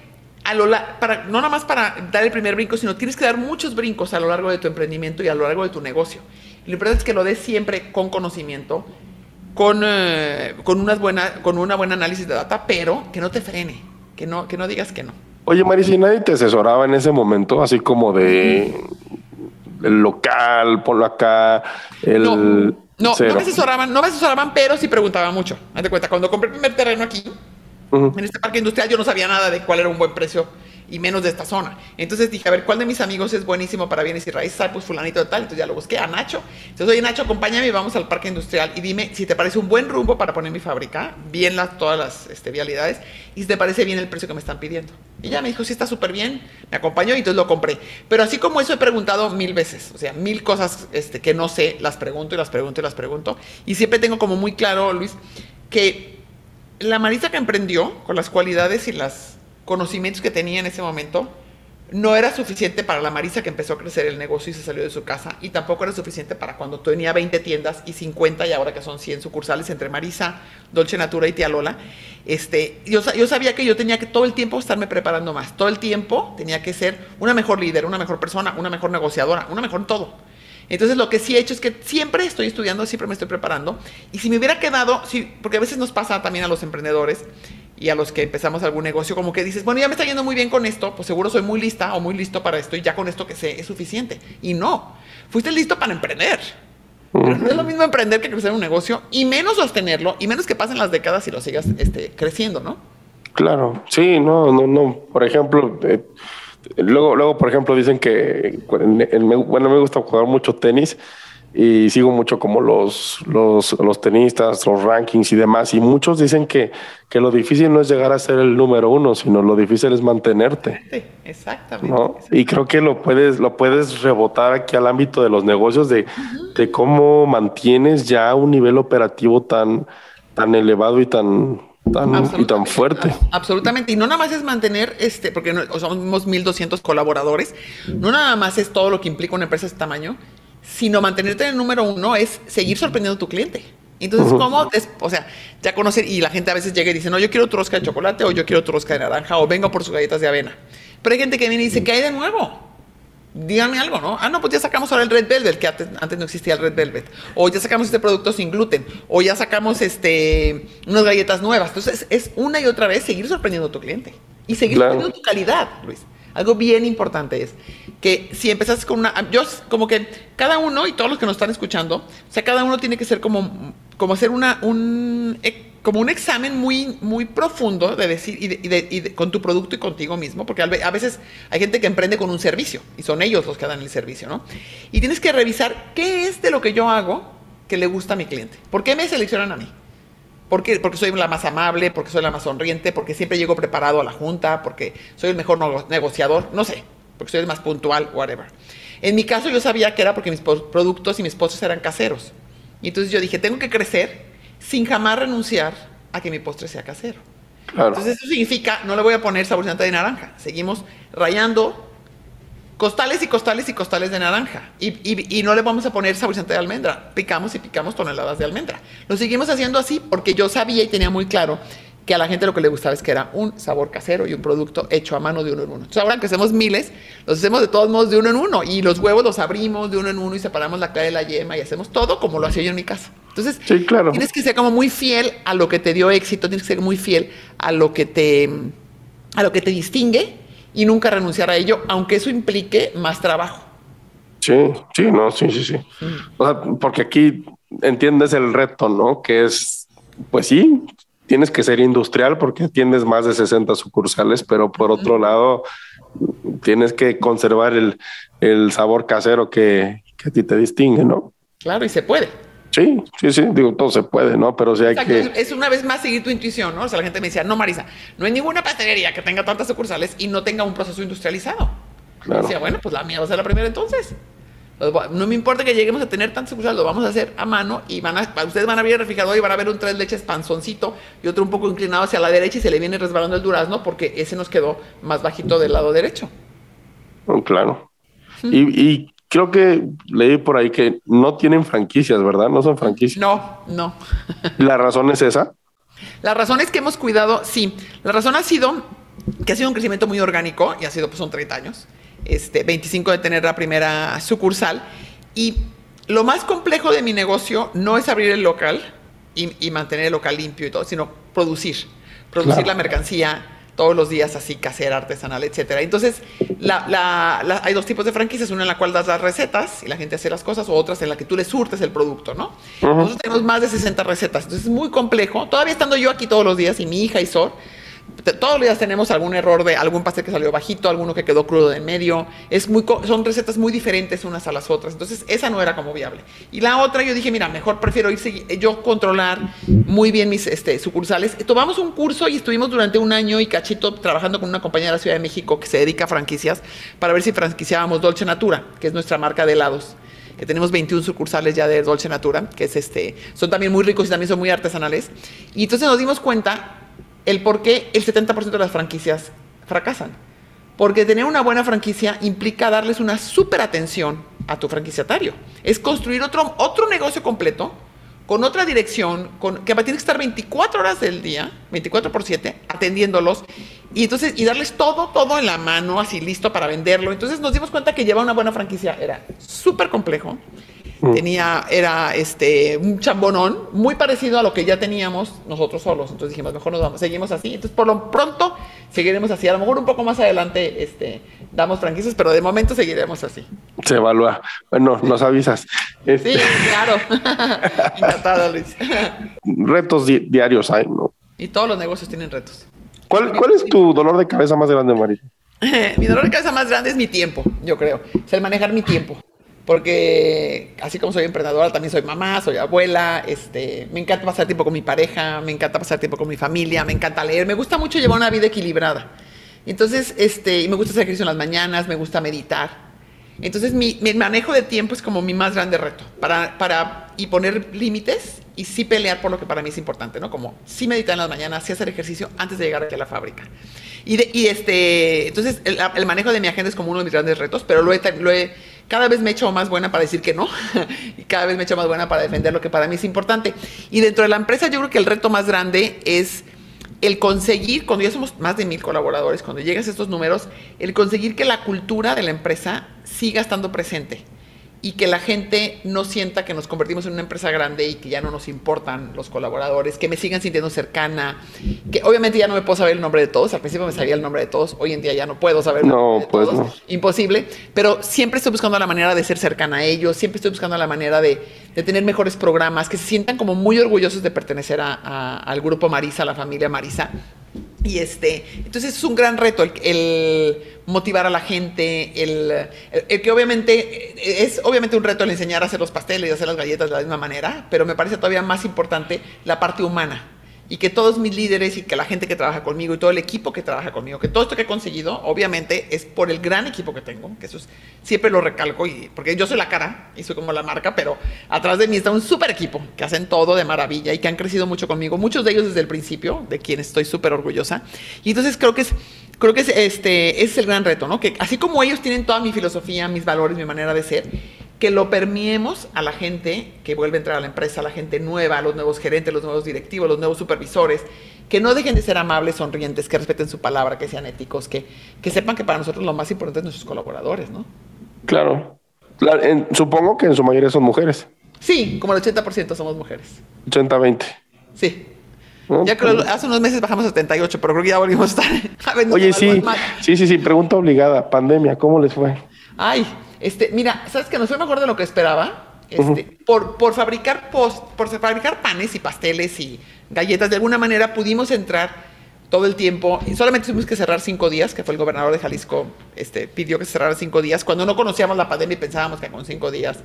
a lo para, no nada más para dar el primer brinco, sino tienes que dar muchos brincos a lo largo de tu emprendimiento y a lo largo de tu negocio. Y lo importante es que lo des siempre con conocimiento, con, eh, con, unas buena, con una buena análisis de data, pero que no te frene, que no, que no digas que no. Oye, Marisa, ¿y nadie te asesoraba en ese momento? Así como de el local, ponlo acá, el... No, no, no me asesoraban, no me asesoraban, pero sí preguntaban mucho. Haz cuenta, cuando compré el primer terreno aquí, en este parque industrial, yo no sabía nada de cuál era un buen precio y menos de esta zona. Entonces dije, a ver, ¿cuál de mis amigos es buenísimo para bienes y raíces? Ah, pues fulanito de tal. Entonces ya lo busqué a Nacho. Entonces, oye, Nacho, acompáñame y vamos al parque industrial y dime si te parece un buen rumbo para poner mi fábrica, bien las, todas las este, vialidades, y si te parece bien el precio que me están pidiendo. Y ya me dijo, sí, está súper bien, me acompañó y entonces lo compré. Pero así como eso he preguntado mil veces, o sea, mil cosas este, que no sé, las pregunto y las pregunto y las pregunto. Y siempre tengo como muy claro, Luis, que la Marisa que emprendió, con las cualidades y las conocimientos que tenía en ese momento, no era suficiente para la Marisa que empezó a crecer el negocio y se salió de su casa, y tampoco era suficiente para cuando tenía 20 tiendas y 50 y ahora que son 100 sucursales entre Marisa, Dolce Natura y Tía Lola. Este, yo, yo sabía que yo tenía que todo el tiempo estarme preparando más, todo el tiempo tenía que ser una mejor líder, una mejor persona, una mejor negociadora, una mejor todo. Entonces lo que sí he hecho es que siempre estoy estudiando, siempre me estoy preparando. Y si me hubiera quedado, sí, porque a veces nos pasa también a los emprendedores y a los que empezamos algún negocio, como que dices, bueno, ya me está yendo muy bien con esto, pues seguro soy muy lista o muy listo para esto y ya con esto que sé es suficiente. Y no, fuiste listo para emprender. Pero no es lo mismo emprender que crecer un negocio y menos sostenerlo y menos que pasen las décadas y lo sigas este, creciendo, ¿no? Claro, sí, no, no, no. Por ejemplo, eh, luego, luego, por ejemplo, dicen que, bueno, me gusta jugar mucho tenis y sigo mucho como los, los, los, tenistas, los rankings y demás. Y muchos dicen que, que lo difícil no es llegar a ser el número uno, sino lo difícil es mantenerte. Sí, exactamente, Y creo que lo puedes, lo puedes rebotar aquí al ámbito de los negocios, de, de cómo mantienes ya un nivel operativo tan, tan elevado y tan, tan, y tan fuerte. Absolutamente. Y no nada más es mantener, este, porque somos 1.200 colaboradores, no nada más es todo lo que implica una empresa de este tamaño, sino mantenerte en el número uno es seguir sorprendiendo a tu cliente. Entonces, ¿cómo? o sea, ya conocer, y la gente a veces llega y dice, no, yo quiero tu rosca de chocolate, o yo quiero tu rosca de naranja, o vengo por sus galletas de avena. Pero hay gente que viene y dice, ¿qué hay de nuevo? Díganme algo, ¿no? Ah, no, pues ya sacamos ahora el Red Velvet, que antes, no existía el Red Velvet. O ya sacamos este producto sin gluten. O ya sacamos este, unas galletas nuevas. Entonces, es una y otra vez seguir sorprendiendo a tu cliente. Y seguir sorprendiendo tu calidad, Luis. Algo bien importante es que si empezas con una, yo como que cada uno y todos los que nos están escuchando, o sea, cada uno tiene que ser como, como hacer una, un, e, como un examen muy, muy profundo de decir, y, de, con tu producto y contigo mismo, porque a veces hay gente que emprende con un servicio y son ellos los que dan el servicio, ¿no? Y tienes que revisar qué es de lo que yo hago que le gusta a mi cliente. ¿Por qué me seleccionan a mí? Porque, porque soy la más amable, porque soy la más sonriente, porque siempre llego preparado a la junta, porque soy el mejor negociador, no sé, porque soy el más puntual, whatever. En mi caso yo sabía que era porque mis productos y mis postres eran caseros. Y entonces yo dije, tengo que crecer sin jamás renunciar a que mi postre sea casero. Entonces eso significa, no le voy a poner saborizante de naranja. Seguimos rayando costales y costales y costales de naranja. Y, no le vamos a poner saborizante de almendra. Picamos y picamos toneladas de almendra. Lo seguimos haciendo así porque yo sabía y tenía muy claro que a la gente lo que le gustaba es que era un sabor casero y un producto hecho a mano de uno en uno. Entonces ahora que hacemos miles, los hacemos de todos modos de uno en uno. Y los huevos los abrimos de uno en uno y separamos la clara de la yema y hacemos todo como lo hacía yo en mi casa. Entonces, tienes que ser como muy fiel a lo que te dio éxito, tienes que ser muy fiel a lo que te, a lo que te distingue y nunca renunciar a ello, aunque eso implique más trabajo. Sí, sí, no, sí, sí, sí. O sea, porque aquí entiendes el reto, ¿no? Que es, pues sí, tienes que ser industrial porque atiendes más de 60 sucursales, pero por otro lado, tienes que conservar el, el sabor casero que, que, a ti te distingue, ¿no? Claro, y se puede. Sí, sí, sí, digo, todo se puede, ¿no? Pero sí hay que... Es una vez más seguir tu intuición, ¿no? O sea, la gente me decía, no, Marisa, no hay ninguna pastelería que tenga tantas sucursales y no tenga un proceso industrializado. Claro. decía, bueno, pues la mía va a ser la primera entonces. No me importa que lleguemos a tener tantas sucursales, lo vamos a hacer a mano y van a, ustedes van a ver el refrigerador y van a ver un tres leches panzoncito y otro un poco inclinado hacia la derecha y se le viene resbalando el durazno porque ese nos quedó más bajito del lado derecho. Oh, claro. y, y creo que leí por ahí que no tienen franquicias, ¿verdad? No son franquicias. No, no. ¿La razón es esa? La razón es que hemos cuidado, sí, la razón ha sido que ha sido un crecimiento muy orgánico y ha sido, pues son 30 años, este, 25 de tener la primera sucursal y lo más complejo de mi negocio no es abrir el local y, mantener el local limpio y todo, sino producir, producir la mercancía, todos los días así casera, artesanal, etcétera. Entonces, hay dos tipos de franquicias, una en la cual das las recetas y la gente hace las cosas, o otras en la que tú le surtes el producto, ¿no? Nosotros tenemos más de 60 recetas, entonces es muy complejo. Todavía estando yo aquí todos los días y mi hija y Sor, todos los días tenemos algún error de algún pastel que salió bajito, alguno que quedó crudo de en medio. Es muy, son recetas muy diferentes unas a las otras. Entonces, esa no era como viable. Y la otra, yo dije, mira, mejor prefiero irse, yo controlar muy bien mis este, sucursales. Tomamos un curso y estuvimos durante un año y cachito trabajando con una compañía de la Ciudad de México que se dedica a franquicias para ver si franquiciábamos Dolce Natura, que es nuestra marca de helados que tenemos 21 sucursales ya de Dolce Natura, que es este, son también muy ricos y también son muy artesanales. Y entonces nos dimos cuenta el por qué el 70% de las franquicias fracasan. Porque tener una buena franquicia implica darles una súper atención a tu franquiciatario. Es construir otro, otro negocio completo con otra dirección, con, que tiene que estar 24 horas del día, 24 por 7, atendiéndolos, y entonces, y darles todo, todo en la mano, así listo para venderlo. Entonces nos dimos cuenta que llevar una buena franquicia era súper complejo. Mm. Tenía, era este, un chambonón muy parecido a lo que ya teníamos nosotros solos. Entonces dijimos, mejor nos vamos, seguimos así. Entonces, por lo pronto, seguiremos así. A lo mejor un poco más adelante este, damos franquicias, pero de momento seguiremos así. Se evalúa. Bueno, nos avisas. Sí, este claro. Encantada, Luis. retos diarios hay, ¿no? Y todos los negocios tienen retos. ¿Cuál, ¿Cuál es tu dolor de cabeza más grande, María? mi dolor de cabeza más grande es mi tiempo, yo creo. Sea, el manejar mi tiempo porque así como soy emprendedora, también soy mamá, soy abuela, este, me encanta pasar tiempo con mi pareja, me encanta pasar tiempo con mi familia, me encanta leer, me gusta mucho llevar una vida equilibrada. Entonces, este, me gusta hacer ejercicio en las mañanas, me gusta meditar. Entonces, mi, manejo de tiempo es como mi más grande reto, para, para, y poner límites y sí pelear por lo que para mí es importante, ¿no? Como sí meditar en las mañanas, sí hacer ejercicio antes de llegar aquí a la fábrica. Y, y este, entonces, el, el, manejo de mi agenda es como uno de mis grandes retos, pero lo he, lo he cada vez me he más buena para decir que no y cada vez me he más buena para defender lo que para mí es importante. Y dentro de la empresa yo creo que el reto más grande es el conseguir, cuando ya somos más de mil colaboradores, cuando llegas a estos números, el conseguir que la cultura de la empresa siga estando presente y que la gente no sienta que nos convertimos en una empresa grande y que ya no nos importan los colaboradores, que me sigan sintiendo cercana, que obviamente ya no me puedo saber el nombre de todos, al principio me sabía el nombre de todos, hoy en día ya no puedo saber el nombre de pues todos, imposible, pero siempre estoy buscando la manera de ser cercana a ellos, siempre estoy buscando la manera de, tener mejores programas, que se sientan como muy orgullosos de pertenecer al grupo Marisa, a la familia Marisa, y este, entonces es un gran reto el, motivar a la gente, el, que obviamente es obviamente un reto el enseñar a hacer los pasteles y hacer las galletas de la misma manera, pero me parece todavía más importante la parte humana y que todos mis líderes y que la gente que trabaja conmigo y todo el equipo que trabaja conmigo, que todo esto que he conseguido, obviamente es por el gran equipo que tengo, que eso es, siempre lo recalco, y, porque yo soy la cara y soy como la marca, pero atrás de mí está un súper equipo que hacen todo de maravilla y que han crecido mucho conmigo, muchos de ellos desde el principio, de quienes estoy súper orgullosa. Y entonces creo que es, creo que es, este, es el gran reto, ¿no? Que así como ellos tienen toda mi filosofía, mis valores, mi manera de ser, que lo permiemos a la gente que vuelve a entrar a la empresa, a la gente nueva, a los nuevos gerentes, los nuevos directivos, los nuevos supervisores, que no dejen de ser amables, sonrientes, que respeten su palabra, que sean éticos, que, que sepan que para nosotros lo más importante es nuestros colaboradores, ¿no? Claro. supongo que en su mayoría son mujeres. Sí, como el 80% somos mujeres. 80-20. Sí. Ya creo, hace unos meses bajamos a 78, pero creo que ya volvimos a estar. Oye, sí, sí, sí, sí, pregunta obligada. Pandemia, ¿cómo les fue? Ay, este, mira, ¿sabes que No fue mejor de lo que esperaba. Este, por, por, fabricar post, por fabricar panes y pasteles y galletas, de alguna manera pudimos entrar todo el tiempo. Y solamente tuvimos que cerrar cinco días, que fue el gobernador de Jalisco, este, pidió que se cerrara cinco días. Cuando no conocíamos la pandemia y pensábamos que con cinco días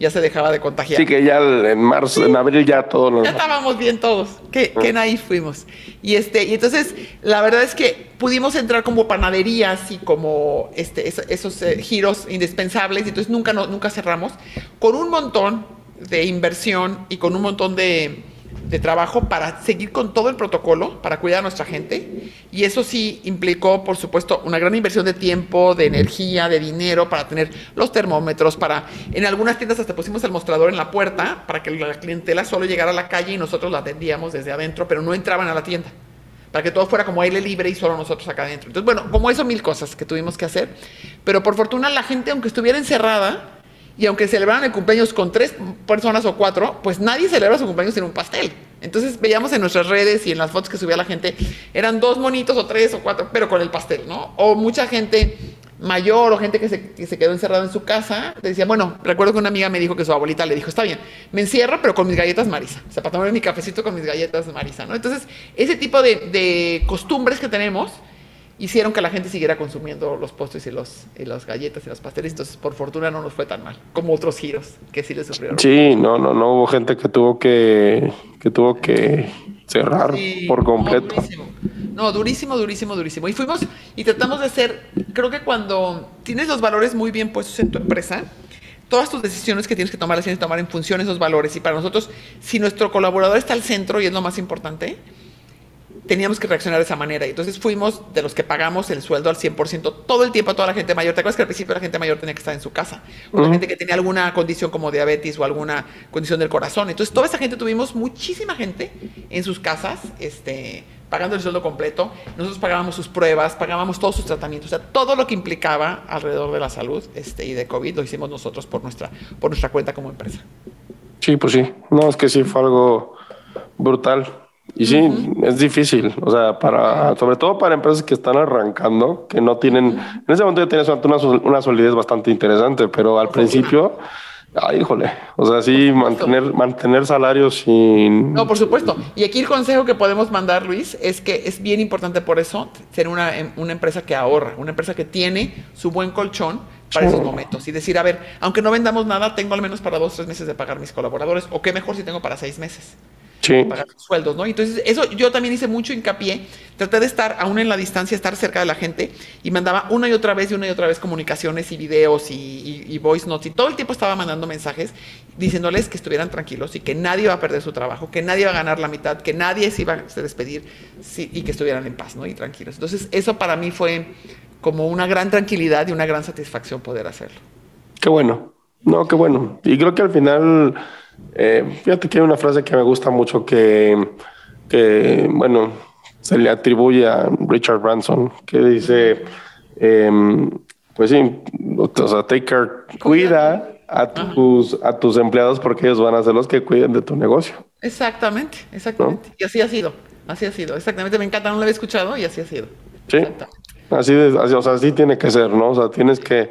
ya se dejaba de contagiar. Sí, que ya en marzo, en abril ya todos los... Ya estábamos bien todos. Qué, qué ahí fuimos. Y este, y entonces, la verdad es que pudimos entrar como panaderías y como este, esos, eh, giros indispensables, y entonces nunca, nunca cerramos, con un montón de inversión y con un montón de, de trabajo para seguir con todo el protocolo, para cuidar a nuestra gente. Y eso sí implicó, por supuesto, una gran inversión de tiempo, de energía, de dinero, para tener los termómetros, para... En algunas tiendas hasta pusimos el mostrador en la puerta para que la clientela solo llegara a la calle y nosotros la atendíamos desde adentro, pero no entraban a la tienda. Para que todo fuera como aire libre y solo nosotros acá adentro. Entonces, bueno, como eso, mil cosas que tuvimos que hacer. Pero por fortuna la gente, aunque estuviera encerrada, y aunque celebraran el cumpleaños con tres personas o cuatro, pues nadie celebra su cumpleaños sin un pastel. Entonces veíamos en nuestras redes y en las fotos que subía la gente, eran dos monitos o tres o cuatro, pero con el pastel, ¿no? O mucha gente mayor o gente que se, quedó encerrada en su casa, decía, bueno, recuerdo que una amiga me dijo que su abuelita le dijo, está bien, me encierro, pero con mis galletas Marisa, o sea, para tomar mi cafecito con mis galletas Marisa, ¿no? Entonces, ese tipo de, de costumbres que tenemos, hicieron que la gente siguiera consumiendo los postres y los y las galletas y los pasteles. Entonces, por fortuna no nos fue tan mal como otros giros que sí les sufrieron. Sí, no, no, no hubo gente que tuvo que que tuvo que cerrar por completo. No durísimo. no, durísimo, durísimo, durísimo. Y fuimos y tratamos de ser, creo que cuando tienes los valores muy bien puestos en tu empresa, todas tus decisiones que tienes que tomar las tienes que tomar en función de esos valores. Y para nosotros, si nuestro colaborador está al centro y es lo más importante, teníamos que reaccionar de esa manera. Y entonces fuimos de los que pagamos el sueldo al 100% todo el tiempo a toda la gente mayor. ¿Te acuerdas que al principio la gente mayor tenía que estar en su casa? O la gente que tenía alguna condición como diabetes o alguna condición del corazón. Entonces toda esa gente, tuvimos muchísima gente en sus casas, este, pagando el sueldo completo. Nosotros pagábamos sus pruebas, pagábamos todos sus tratamientos. O sea, todo lo que implicaba alrededor de la salud este, y de COVID lo hicimos nosotros por nuestra, por nuestra cuenta como empresa. Sí, pues sí. No, es que sí fue algo brutal. Y sí, es difícil, o sea, para, sobre todo para empresas que están arrancando, que no tienen, en ese momento ya tienes una, una solidez bastante interesante, pero al principio, ay, híjole, o sea, sí, mantener, mantener salarios sin... No, por supuesto. Y aquí el consejo que podemos mandar, Luis, es que es bien importante por eso ser una, em, una empresa que ahorra, una empresa que tiene su buen colchón para esos momentos y decir, a ver, aunque no vendamos nada, tengo al menos para dos, tres meses de pagar mis colaboradores, o qué mejor si tengo para seis meses sí. pagar sueldos, ¿no? Entonces, eso yo también hice mucho hincapié, traté de estar aún en la distancia, estar cerca de la gente y mandaba una y otra vez y una y otra vez comunicaciones y videos y, voice notes y todo el tiempo estaba mandando mensajes diciéndoles que estuvieran tranquilos y que nadie iba a perder su trabajo, que nadie iba a ganar la mitad, que nadie se iba a despedir y que estuvieran en paz, ¿no? Y tranquilos. Entonces, eso para mí fue como una gran tranquilidad y una gran satisfacción poder hacerlo. Qué bueno. No, qué bueno. Y creo que al final eh, fíjate que hay una frase que me gusta mucho que, que, bueno, se le atribuye a Richard Branson, que dice, em, pues sí, o sea, take care, cuida a tus, a tus empleados porque ellos van a ser los que cuiden de tu negocio. Exactamente, exactamente. Y así ha sido, así ha sido, exactamente. Me encanta, no lo había escuchado y así ha sido. Sí, así, de, así, o sea, así tiene que ser, ¿no? O sea, tienes que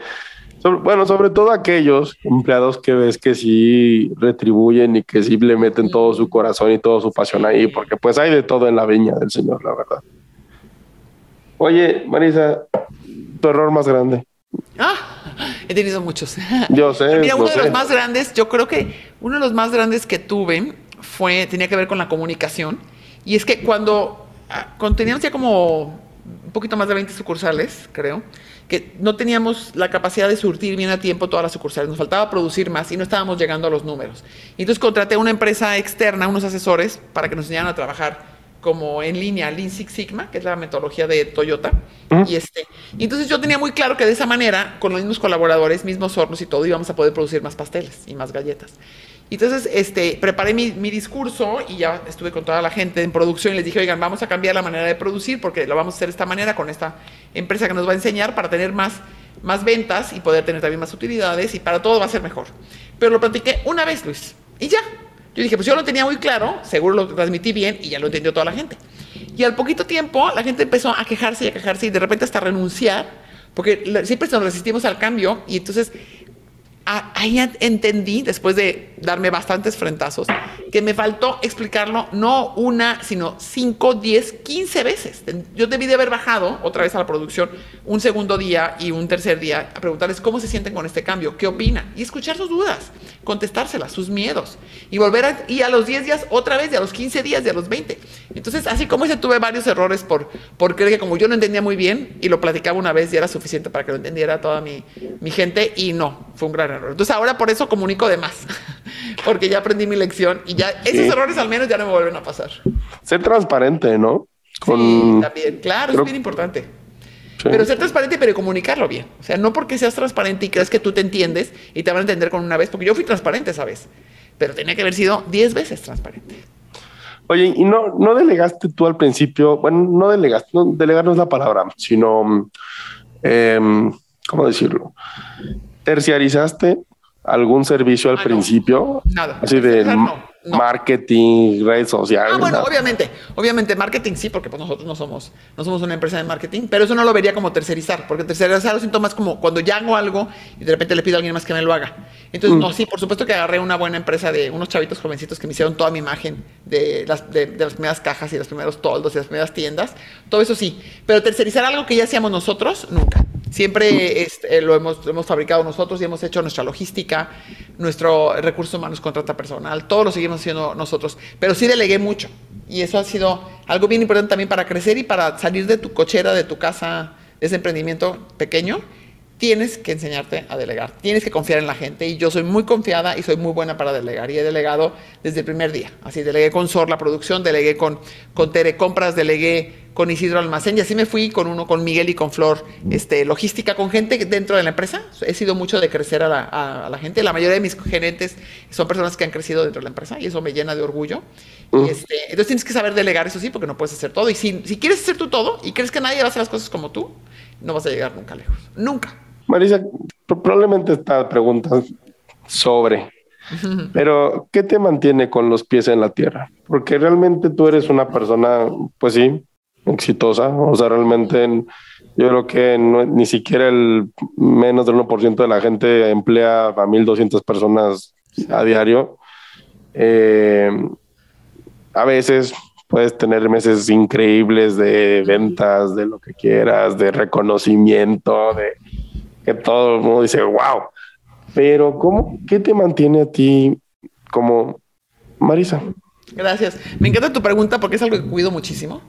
bueno, sobre todo aquellos empleados que ves que sí retribuyen y que sí le meten todo su corazón y toda su pasión ahí, porque pues hay de todo en la viña del Señor, la verdad. Oye, Marisa, tu error más grande. Ah, he tenido muchos. Yo sé. Mira, uno de los más grandes, yo creo que uno de los más grandes que tuve fue, tenía que ver con la comunicación. Y es que cuando, ah, cuando teníamos ya como un poquito más de 20 sucursales, creo, que no teníamos la capacidad de surtir bien a tiempo todas las sucursales, nos faltaba producir más y no estábamos llegando a los números. Entonces contraté a una empresa externa, unos asesores, para que nos enseñaran a trabajar como en línea Lean Six Sigma, que es la metodología de Toyota. Y este, y entonces yo tenía muy claro que de esa manera, con los mismos colaboradores, mismos hornos y todo, íbamos a poder producir más pasteles y más galletas. Entonces, este, preparé mi, discurso y ya estuve con toda la gente en producción y les dije, oigan, vamos a cambiar la manera de producir porque lo vamos a hacer de esta manera con esta empresa que nos va a enseñar para tener más, más ventas y poder tener también más utilidades y para todo va a ser mejor. Pero lo platiqué una vez, Luis, y ya. Yo dije, pues yo lo tenía muy claro, seguro lo transmití bien y ya lo entendió toda la gente. Y al poquito tiempo la gente empezó a quejarse y a quejarse y de repente hasta renunciar, porque siempre nos resistimos al cambio y entonces ahí entendí, después de darme bastantes frentazos, que me faltó explicarlo no una, sino cinco, diez, quince veces. Yo debí de haber bajado otra vez a la producción un segundo día y un tercer día a preguntarles cómo se sienten con este cambio, qué opinan y escuchar sus dudas, contestárselas, sus miedos y volver a, y a los 10 días otra vez, y a los 15 días, y a los 20. Entonces, así como ese tuve varios errores por, por creer que como yo no entendía muy bien y lo platicaba una vez y era suficiente para que lo entendiera toda mi, mi gente y no, fue un gran error. Entonces ahora por eso comunico de más, porque ya aprendí mi lección y ya esos errores al menos ya no me vuelven a pasar. Ser transparente, ¿no? Sí, también, claro, es bien importante. Pero ser transparente, pero comunicarlo bien. O sea, no porque seas transparente y creas que tú te entiendes y te van a entender con una vez, porque yo fui transparente esa vez, pero tenía que haber sido diez veces transparente. Oye, ¿y no, no delegaste tú al principio? Bueno, no delegaste, no, delegar no es la palabra, sino, eh, ¿cómo decirlo? Terciarizaste algún servicio al ah, principio? Nada. Así de marketing, redes sociales. Ah, bueno, obviamente, obviamente marketing sí, porque pues nosotros no somos, no somos una empresa de marketing, pero eso no lo vería como tercerizar, porque tercerizar lo siento más como cuando ya hago algo y de repente le pido a alguien más que me lo haga. Entonces, mm. no, sí, por supuesto que agarré una buena empresa de unos chavitos jovencitos que me hicieron toda mi imagen de las, de, las primeras cajas y los primeros toldos y las primeras tiendas, todo eso sí, pero tercerizar algo que ya hacíamos nosotros, nunca. Siempre este, lo, hemos, hemos fabricado nosotros y hemos hecho nuestra logística, nuestro recurso humanos contrata personal, todo lo seguimos haciendo nosotros. Pero sí delegué mucho. Y eso ha sido algo bien importante también para crecer y para salir de tu cochera, de tu casa, de ese emprendimiento pequeño tienes que enseñarte a delegar, tienes que confiar en la gente y yo soy muy confiada y soy muy buena para delegar y he delegado desde el primer día. Así delegué con SOR la producción, delegué con, con Tere Compras, delegué con Isidro Almacén y así me fui con uno, con Miguel y con Flor, este, logística con gente dentro de la empresa. He sido mucho de crecer a la, a, la gente. La mayoría de mis gerentes son personas que han crecido dentro de la empresa y eso me llena de orgullo. Y este, entonces tienes que saber delegar, eso sí, porque no puedes hacer todo. Y si, si quieres hacer tú todo y crees que nadie va a hacer las cosas como tú, no vas a llegar nunca lejos. Nunca. Marisa, probablemente esta pregunta sobre, pero ¿qué te mantiene con los pies en la tierra? Porque realmente tú eres una persona, pues sí, exitosa, o sea, realmente yo creo que ni siquiera el menos del 1% de la gente emplea a 1.200 personas a diario. Eh, a veces puedes tener meses increíbles de ventas, de lo que quieras, de reconocimiento, de que todo el mundo dice, wow. Pero, ¿cómo, ¿qué te mantiene a ti como Marisa? Gracias. Me encanta tu pregunta porque es algo que cuido muchísimo.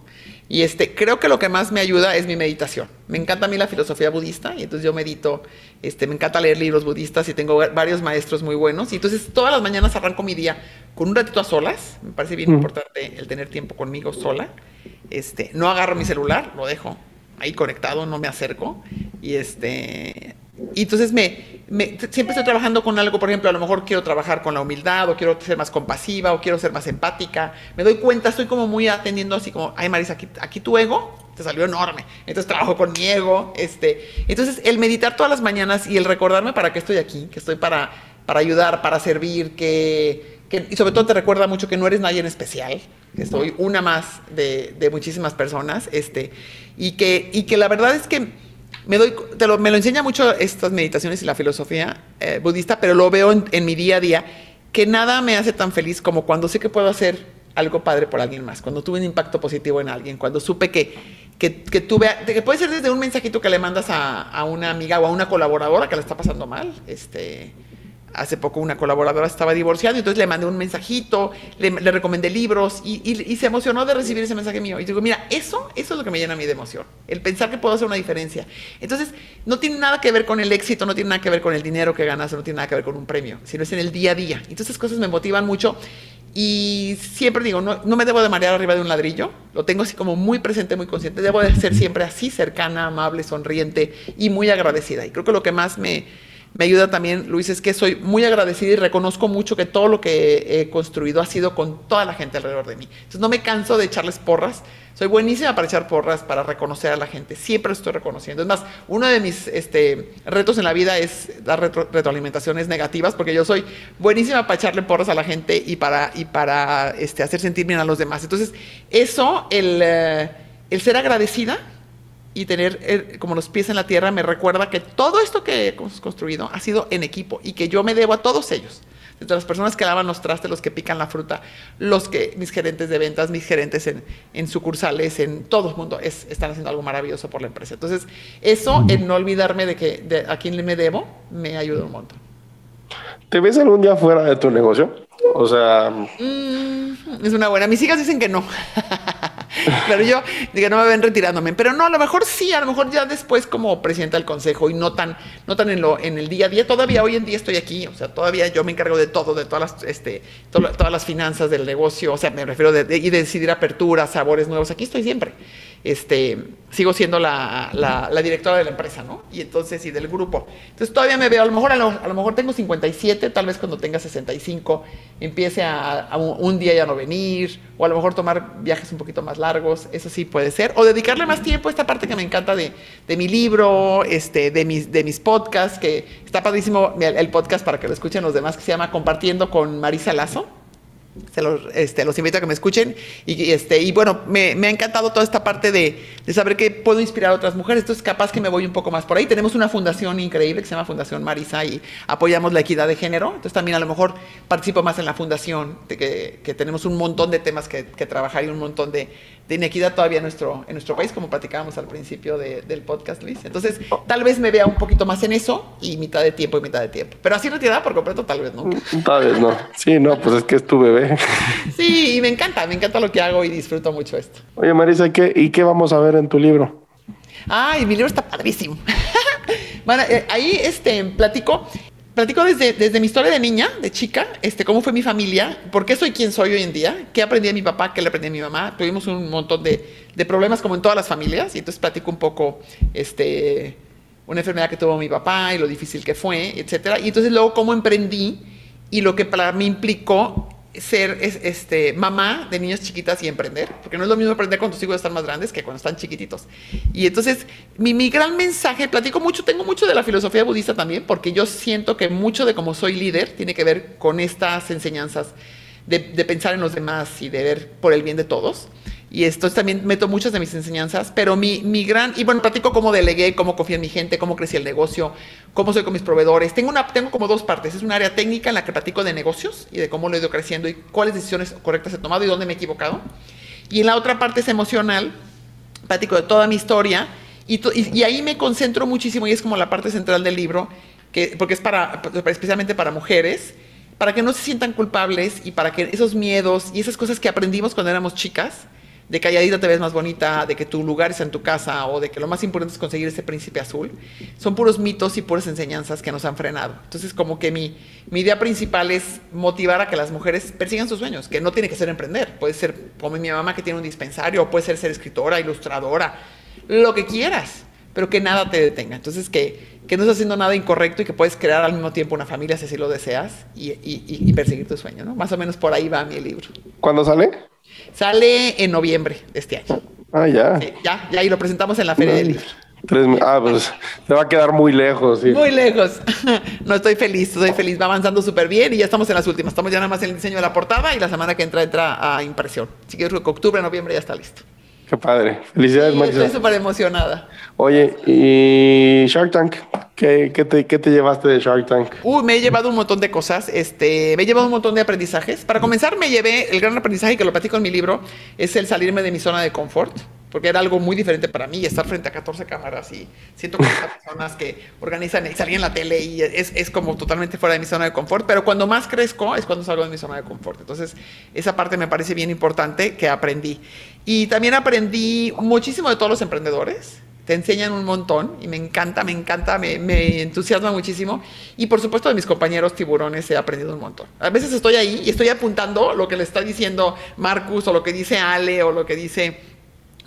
Y este, creo que lo que más me ayuda es mi meditación. Me encanta a mí la filosofía budista y entonces yo medito, este, me encanta leer libros budistas y tengo varios maestros muy buenos. Y entonces todas las mañanas arranco mi día con un ratito a solas. Me parece bien importante el tener tiempo conmigo sola. Este, no agarro mi celular, lo dejo ahí conectado, no me acerco. Y este, y entonces me, siempre estoy trabajando con algo, por ejemplo, a lo mejor quiero trabajar con la humildad, o quiero ser más compasiva, o quiero ser más empática. Me doy cuenta, estoy como muy atendiendo así como, ay Marisa, aquí, aquí tu ego te salió enorme. Entonces trabajo con mi ego. Este. Entonces el meditar todas las mañanas y el recordarme para qué estoy aquí, que estoy para, para ayudar, para servir, que, que, y sobre todo te recuerda mucho que no eres nadie en especial, que soy una más de, de muchísimas personas, este, y, que, y que la verdad es que me, doy, te lo, me lo enseña mucho estas meditaciones y la filosofía eh, budista, pero lo veo en, mi día a día, que nada me hace tan feliz como cuando sé que puedo hacer algo padre por alguien más, cuando tuve un impacto positivo en alguien, cuando supe que, que, tuve, que puede ser desde un mensajito que le mandas a, a, una amiga o a una colaboradora que la está pasando mal, este, hace poco una colaboradora estaba divorciando, entonces le mandé un mensajito, le, recomendé libros y, se emocionó de recibir ese mensaje mío. Y digo, mira, eso, eso es lo que me llena a mí de emoción, el pensar que puedo hacer una diferencia. Entonces, no tiene nada que ver con el éxito, no tiene nada que ver con el dinero que ganas, no tiene nada que ver con un premio, sino es en el día a día. Entonces, cosas me motivan mucho y siempre digo, no, no me debo de marear arriba de un ladrillo, lo tengo así como muy presente, muy consciente, debo de ser siempre así cercana, amable, sonriente y muy agradecida. Y creo que lo que más me me ayuda también, Luis, es que soy muy agradecida y reconozco mucho que todo lo que he construido ha sido con toda la gente alrededor de mí. Entonces no me canso de echarles porras. Soy buenísima para echar porras, para reconocer a la gente. Siempre estoy reconociendo. Es más, uno de mis este, retos en la vida es dar retroalimentaciones negativas, porque yo soy buenísima para echarle porras a la gente y para, este, hacer sentir bien a los demás. Entonces, eso, el, eh, el ser agradecida, y tener eh, como los pies en la tierra me recuerda que todo esto que hemos construido ha sido en equipo y que yo me debo a todos ellos. Desde las personas que lavan los trastes, los que pican la fruta, los que, mis gerentes de ventas, mis gerentes en, en sucursales, en todo el mundo, es, están haciendo algo maravilloso por la empresa. Entonces, eso, en no olvidarme de que de a quién me debo, me ayuda un montón. ¿Te ves algún día fuera de tu negocio? O sea... Mm, es una buena. Mis hijas dicen que no. Pero yo digo, no me ven retirándome. Pero no, a lo mejor sí, a lo mejor ya después como presidenta del consejo y no tan, no tan en, lo, en el día a día. Todavía hoy en día estoy aquí, o sea, todavía yo me encargo de todo, de todas las, este, todas las finanzas del negocio, o sea, me refiero de, y decidir aperturas, sabores nuevos. Aquí estoy siempre este, sigo siendo la, la, directora de la empresa, ¿no? Y entonces, y del grupo. Entonces todavía me veo, a lo mejor, a lo, mejor tengo 57, tal vez cuando tenga 65 empiece a, un, día ya no venir, o a lo mejor tomar viajes un poquito más largos, eso sí puede ser, o dedicarle más tiempo a esta parte que me encanta de, de mi libro, este, de, mis, de mis podcasts, que está padrísimo el podcast para que lo escuchen los demás, que se llama Compartiendo con Marisa Lazo se los, este, los invito a que me escuchen. Y, este, y bueno, me, me ha encantado toda esta parte de, saber que puedo inspirar a otras mujeres. Entonces, capaz que me voy un poco más por ahí. Tenemos una fundación increíble que se llama Fundación Marisa y apoyamos la equidad de género. Entonces, también a lo mejor participo más en la fundación, que tenemos un montón de temas que, que trabajar y un montón de, de inequidad todavía en nuestro, en nuestro país, como platicábamos al principio del podcast, Luis. Entonces, tal vez me vea un poquito más en eso y mitad de tiempo y mitad de tiempo. Pero así retirada por completo, tal vez no. Mm, tal vez no. Sí, no, pues es que es tu bebé. Sí, y me encanta, me encanta lo que hago y disfruto mucho esto. Oye, Marisa, ¿y qué, ¿y qué vamos a ver en tu libro? Ay, mi libro está padrísimo. Bueno, eh, ahí este, platico, platico desde, desde mi historia de niña, de chica, este, cómo fue mi familia, por qué soy quien soy hoy en día, qué aprendí de mi papá, qué le aprendí a mi mamá. Tuvimos un montón de, de problemas como en todas las familias, y entonces platico un poco este, una enfermedad que tuvo mi papá y lo difícil que fue, etcétera. Y entonces luego cómo emprendí y lo que para mí implicó ser este, mamá de niños chiquitas y emprender, porque no es lo mismo aprender cuando tus hijos están más grandes que cuando están chiquititos. Y entonces, mi, mi, gran mensaje, platico mucho, tengo mucho de la filosofía budista también, porque yo siento que mucho de cómo soy líder tiene que ver con estas enseñanzas de, de pensar en los demás y de ver por el bien de todos. Y esto también meto muchas de mis enseñanzas, pero mi, mi, gran, y bueno, platico cómo delegué, cómo confío en mi gente, cómo crecí el negocio, cómo soy con mis proveedores. Tengo, una, tengo como dos partes. Es un área técnica en la que platico de negocios y de cómo lo he ido creciendo y cuáles decisiones correctas he tomado y dónde me he equivocado. Y en la otra parte es emocional, platico de toda mi historia y, y, y ahí me concentro muchísimo y es como la parte central del libro, que, porque es para, especialmente para mujeres, para que no se sientan culpables y para que esos miedos y esas cosas que aprendimos cuando éramos chicas, de que calladita te ves más bonita, de que tu lugar es en tu casa o de que lo más importante es conseguir ese príncipe azul, son puros mitos y puras enseñanzas que nos han frenado. Entonces, como que mi, mi idea principal es motivar a que las mujeres persigan sus sueños, que no tiene que ser emprender, puede ser como mi mamá que tiene un dispensario, puede ser ser escritora, ilustradora, lo que quieras, pero que nada te detenga. Entonces, que, que no estás haciendo nada incorrecto y que puedes crear al mismo tiempo una familia si así lo deseas y, y, y perseguir tu sueño, ¿no? Más o menos por ahí va mi libro. ¿Cuándo sale? Sale en noviembre de este año. Ah, ya. Sí, ya, ya, y lo presentamos en la Feria del Libro. Tres, ah, pues te va a quedar muy lejos. Sí. Muy lejos. No estoy feliz, estoy feliz. Va avanzando súper bien y ya estamos en las últimas. Estamos ya nada más en el diseño de la portada y la semana que entra entra a impresión. Así que creo que octubre, noviembre ya está listo. Qué padre. Felicidades, Sí, Marisa. estoy súper emocionada. Oye, y Shark Tank, ¿qué, qué, te, ¿qué te llevaste de Shark Tank? Uy, me he llevado un montón de cosas. Este, me he llevado un montón de aprendizajes. Para comenzar, me llevé el gran aprendizaje que lo platico en mi libro, es el salirme de mi zona de confort. Porque era algo muy diferente para mí estar frente a 14 cámaras y 140 personas que organizan y salían en la tele y es, es como totalmente fuera de mi zona de confort. Pero cuando más crezco es cuando salgo de mi zona de confort. Entonces, esa parte me parece bien importante que aprendí. Y también aprendí muchísimo de todos los emprendedores te enseñan un montón y me encanta, me encanta, me, me, entusiasma muchísimo. Y por supuesto de mis compañeros tiburones he aprendido un montón. A veces estoy ahí y estoy apuntando lo que le está diciendo Marcus o lo que dice Ale o lo que dice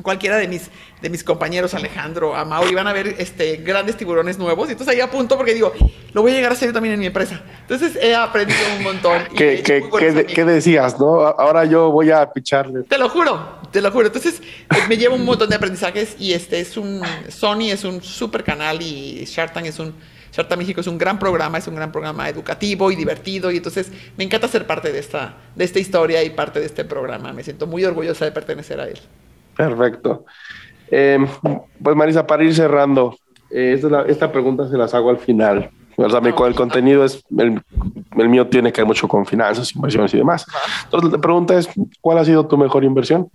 cualquiera de mis, de mis compañeros, Alejandro, a Mauri, van a ver este, grandes tiburones nuevos. Y entonces ahí apunto porque digo, lo voy a llegar a hacer yo también en mi empresa. Entonces he aprendido un montón. y ¿Qué, qué, qué, qué decías, no? Ahora yo voy a picharle. Te lo juro, te lo juro. Entonces, eh, me llevo un montón de aprendizajes y este es un Sony es un super canal y Shark Tank es un Shark Tank México es un gran programa, es un gran programa educativo y divertido y entonces me encanta ser parte de esta de esta historia y parte de este programa. Me siento muy orgullosa de pertenecer a él. Perfecto. Eh, pues Marisa, para ir cerrando, eh, esta, es la- esta pregunta se las hago al final. O sea, mi- Ah, el contenido es, el, el mío tiene que ver mucho con finanzas, inversiones y demás. Entonces, la pregunta es, ¿cuál ha sido tu mejor inversión?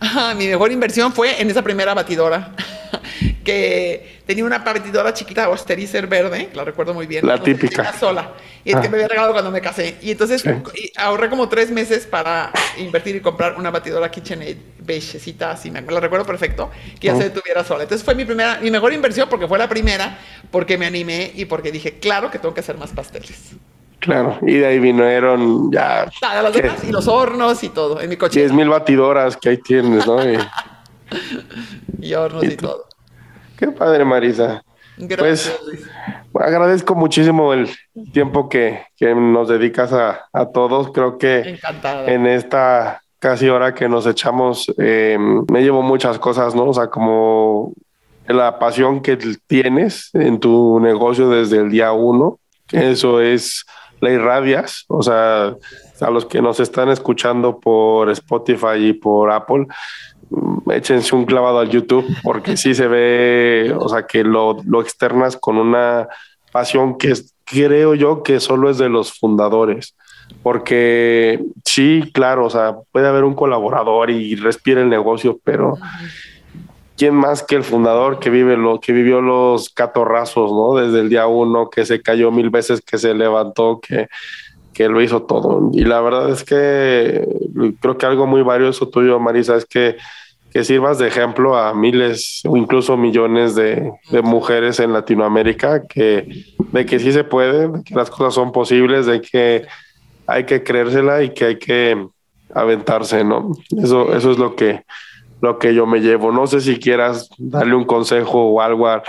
Ah, mi mejor inversión fue en esa primera batidora que tenía una batidora chiquita Austerizer verde, la recuerdo muy bien. La No típica. sola. Y es Ah. que me había regalado cuando me casé. Y entonces Sí. y ahorré como tres meses para invertir y comprar una batidora KitchenAid beigecita, así me, la recuerdo perfecto, que ya Oh. se detuviera sola. Entonces fue mi primera, mi mejor inversión porque fue la primera, porque me animé y porque dije, claro que tengo que hacer más pasteles. Claro, y de ahí vinieron ya Ah, y los hornos y todo, en mi coche. 10 mil batidoras que ahí tienes, ¿no? Y- Y hornos ¿Y todo. Qué padre, Marisa. Gracias, Pues, Luis. Bueno, agradezco muchísimo el tiempo que, que nos dedicas a, a todos. Creo que Encantada. en esta casi hora que nos echamos, eh, me llevo muchas cosas, ¿no? O sea, como la pasión que tienes en tu negocio desde el día uno, que eso es, la irradias, o sea, a los que nos están escuchando por Spotify y por Apple, échense un clavado al YouTube, porque sí se ve, o sea, que lo, lo externas con una pasión que es- creo yo que solo es de los fundadores. Porque sí, claro, o sea, puede haber un colaborador y respira el negocio, pero ¿quién más que el fundador que vive lo que vivió los catorrazos, ¿no? Desde el día uno, que se cayó mil veces, que se levantó, que, que lo hizo todo. Y la verdad es que creo que algo muy valioso tuyo, Marisa, es que, que sirvas de ejemplo a miles o incluso millones de, de, mujeres en Latinoamérica, que, de que sí se puede, de que las cosas son posibles, de que hay que creérsela y que hay que aventarse, ¿no? Eso, eso es lo que, lo que yo me llevo. No sé si quieras darle un consejo o algo a,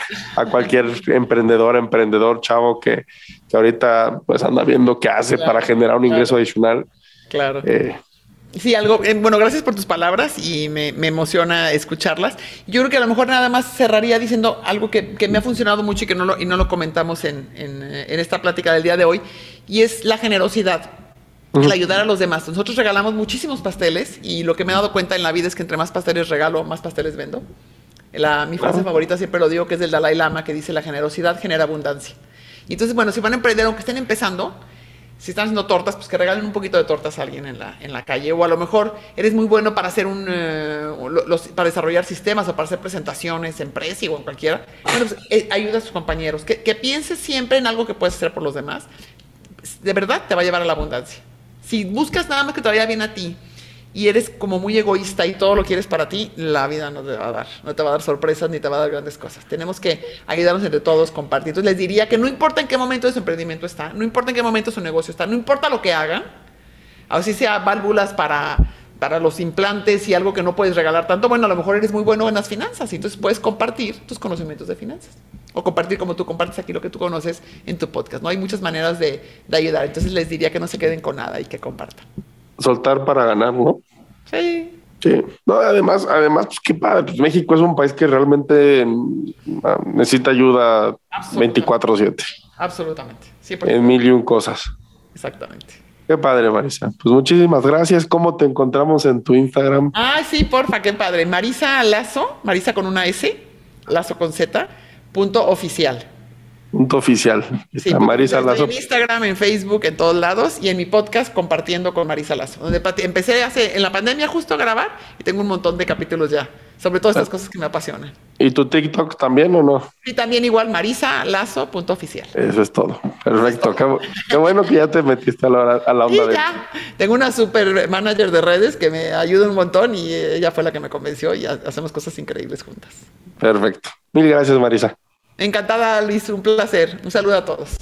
cualquier emprendedor, emprendedor, chavo que, que, ahorita pues anda viendo qué hace para generar un ingreso adicional. Claro. Eh, sí, algo, eh, bueno, gracias por tus palabras y me, me, emociona escucharlas. Yo creo que a lo mejor nada más cerraría diciendo algo que, que me ha funcionado mucho y que no lo, y no lo comentamos en, en, en esta plática del día de hoy, y es la generosidad el ayudar a los demás. Nosotros regalamos muchísimos pasteles y lo que me he dado cuenta en la vida es que entre más pasteles regalo, más pasteles vendo. La, mi frase favorita siempre lo digo que es del Dalai Lama que dice la generosidad genera abundancia. Y entonces, bueno, si van a emprender, aunque estén empezando, si están haciendo tortas, pues que regalen un poquito de tortas a alguien en la, en la calle. O a lo mejor eres muy bueno para hacer un eh, para desarrollar sistemas o para hacer presentaciones en Prezi o en cualquiera. Bueno, pues, eh, ayuda a sus compañeros. Que, que pienses siempre en algo que puedes hacer por los demás. De verdad te va a llevar a la abundancia. Si buscas nada más que te vaya bien a ti y eres como muy egoísta y todo lo quieres para ti, la vida no te va a dar, no te va a dar sorpresas ni te va a dar grandes cosas. Tenemos que ayudarnos entre todos, compartir. Entonces les diría que no importa en qué momento de su emprendimiento está, no importa en qué momento su negocio está, no importa lo que hagan, así sea válvulas para para los implantes y algo que no puedes regalar tanto, bueno, a lo mejor eres muy bueno en las finanzas y entonces puedes compartir tus conocimientos de finanzas o compartir como tú compartes aquí lo que tú conoces en tu podcast. No hay muchas maneras de, ayudar, entonces les diría que no se queden con nada y que compartan. Soltar para ganar, ¿no? Sí. Sí, no, además, además, pues qué padre, pues México es un país que realmente ah, necesita ayuda 24/7. Absolutamente, En mil y un cosas. Exactamente. Qué padre, Marisa. Pues muchísimas gracias. ¿Cómo te encontramos en tu Instagram? Ah, sí, porfa, qué padre. Marisa Lazo, Marisa con una S, Lazo con Z, punto oficial. Punto oficial. Sí, Marisa Lazo. En Instagram, en Facebook, en todos lados y en mi podcast compartiendo con Marisa Lazo. Donde empecé hace en la pandemia justo a grabar y tengo un montón de capítulos ya sobre todas estas cosas que me apasionan. ¿Y tu TikTok también o no? Sí, también igual, Marisa Lazo, punto oficial. Eso es todo. Perfecto. Qué, bueno que ya te metiste a la, a la onda. Sí, ya. Tengo una super manager de redes que me ayuda un montón y ella fue la que me convenció y hacemos cosas increíbles juntas. Perfecto. Mil gracias, Marisa. Encantada, Luis. Un placer. Un saludo a todos.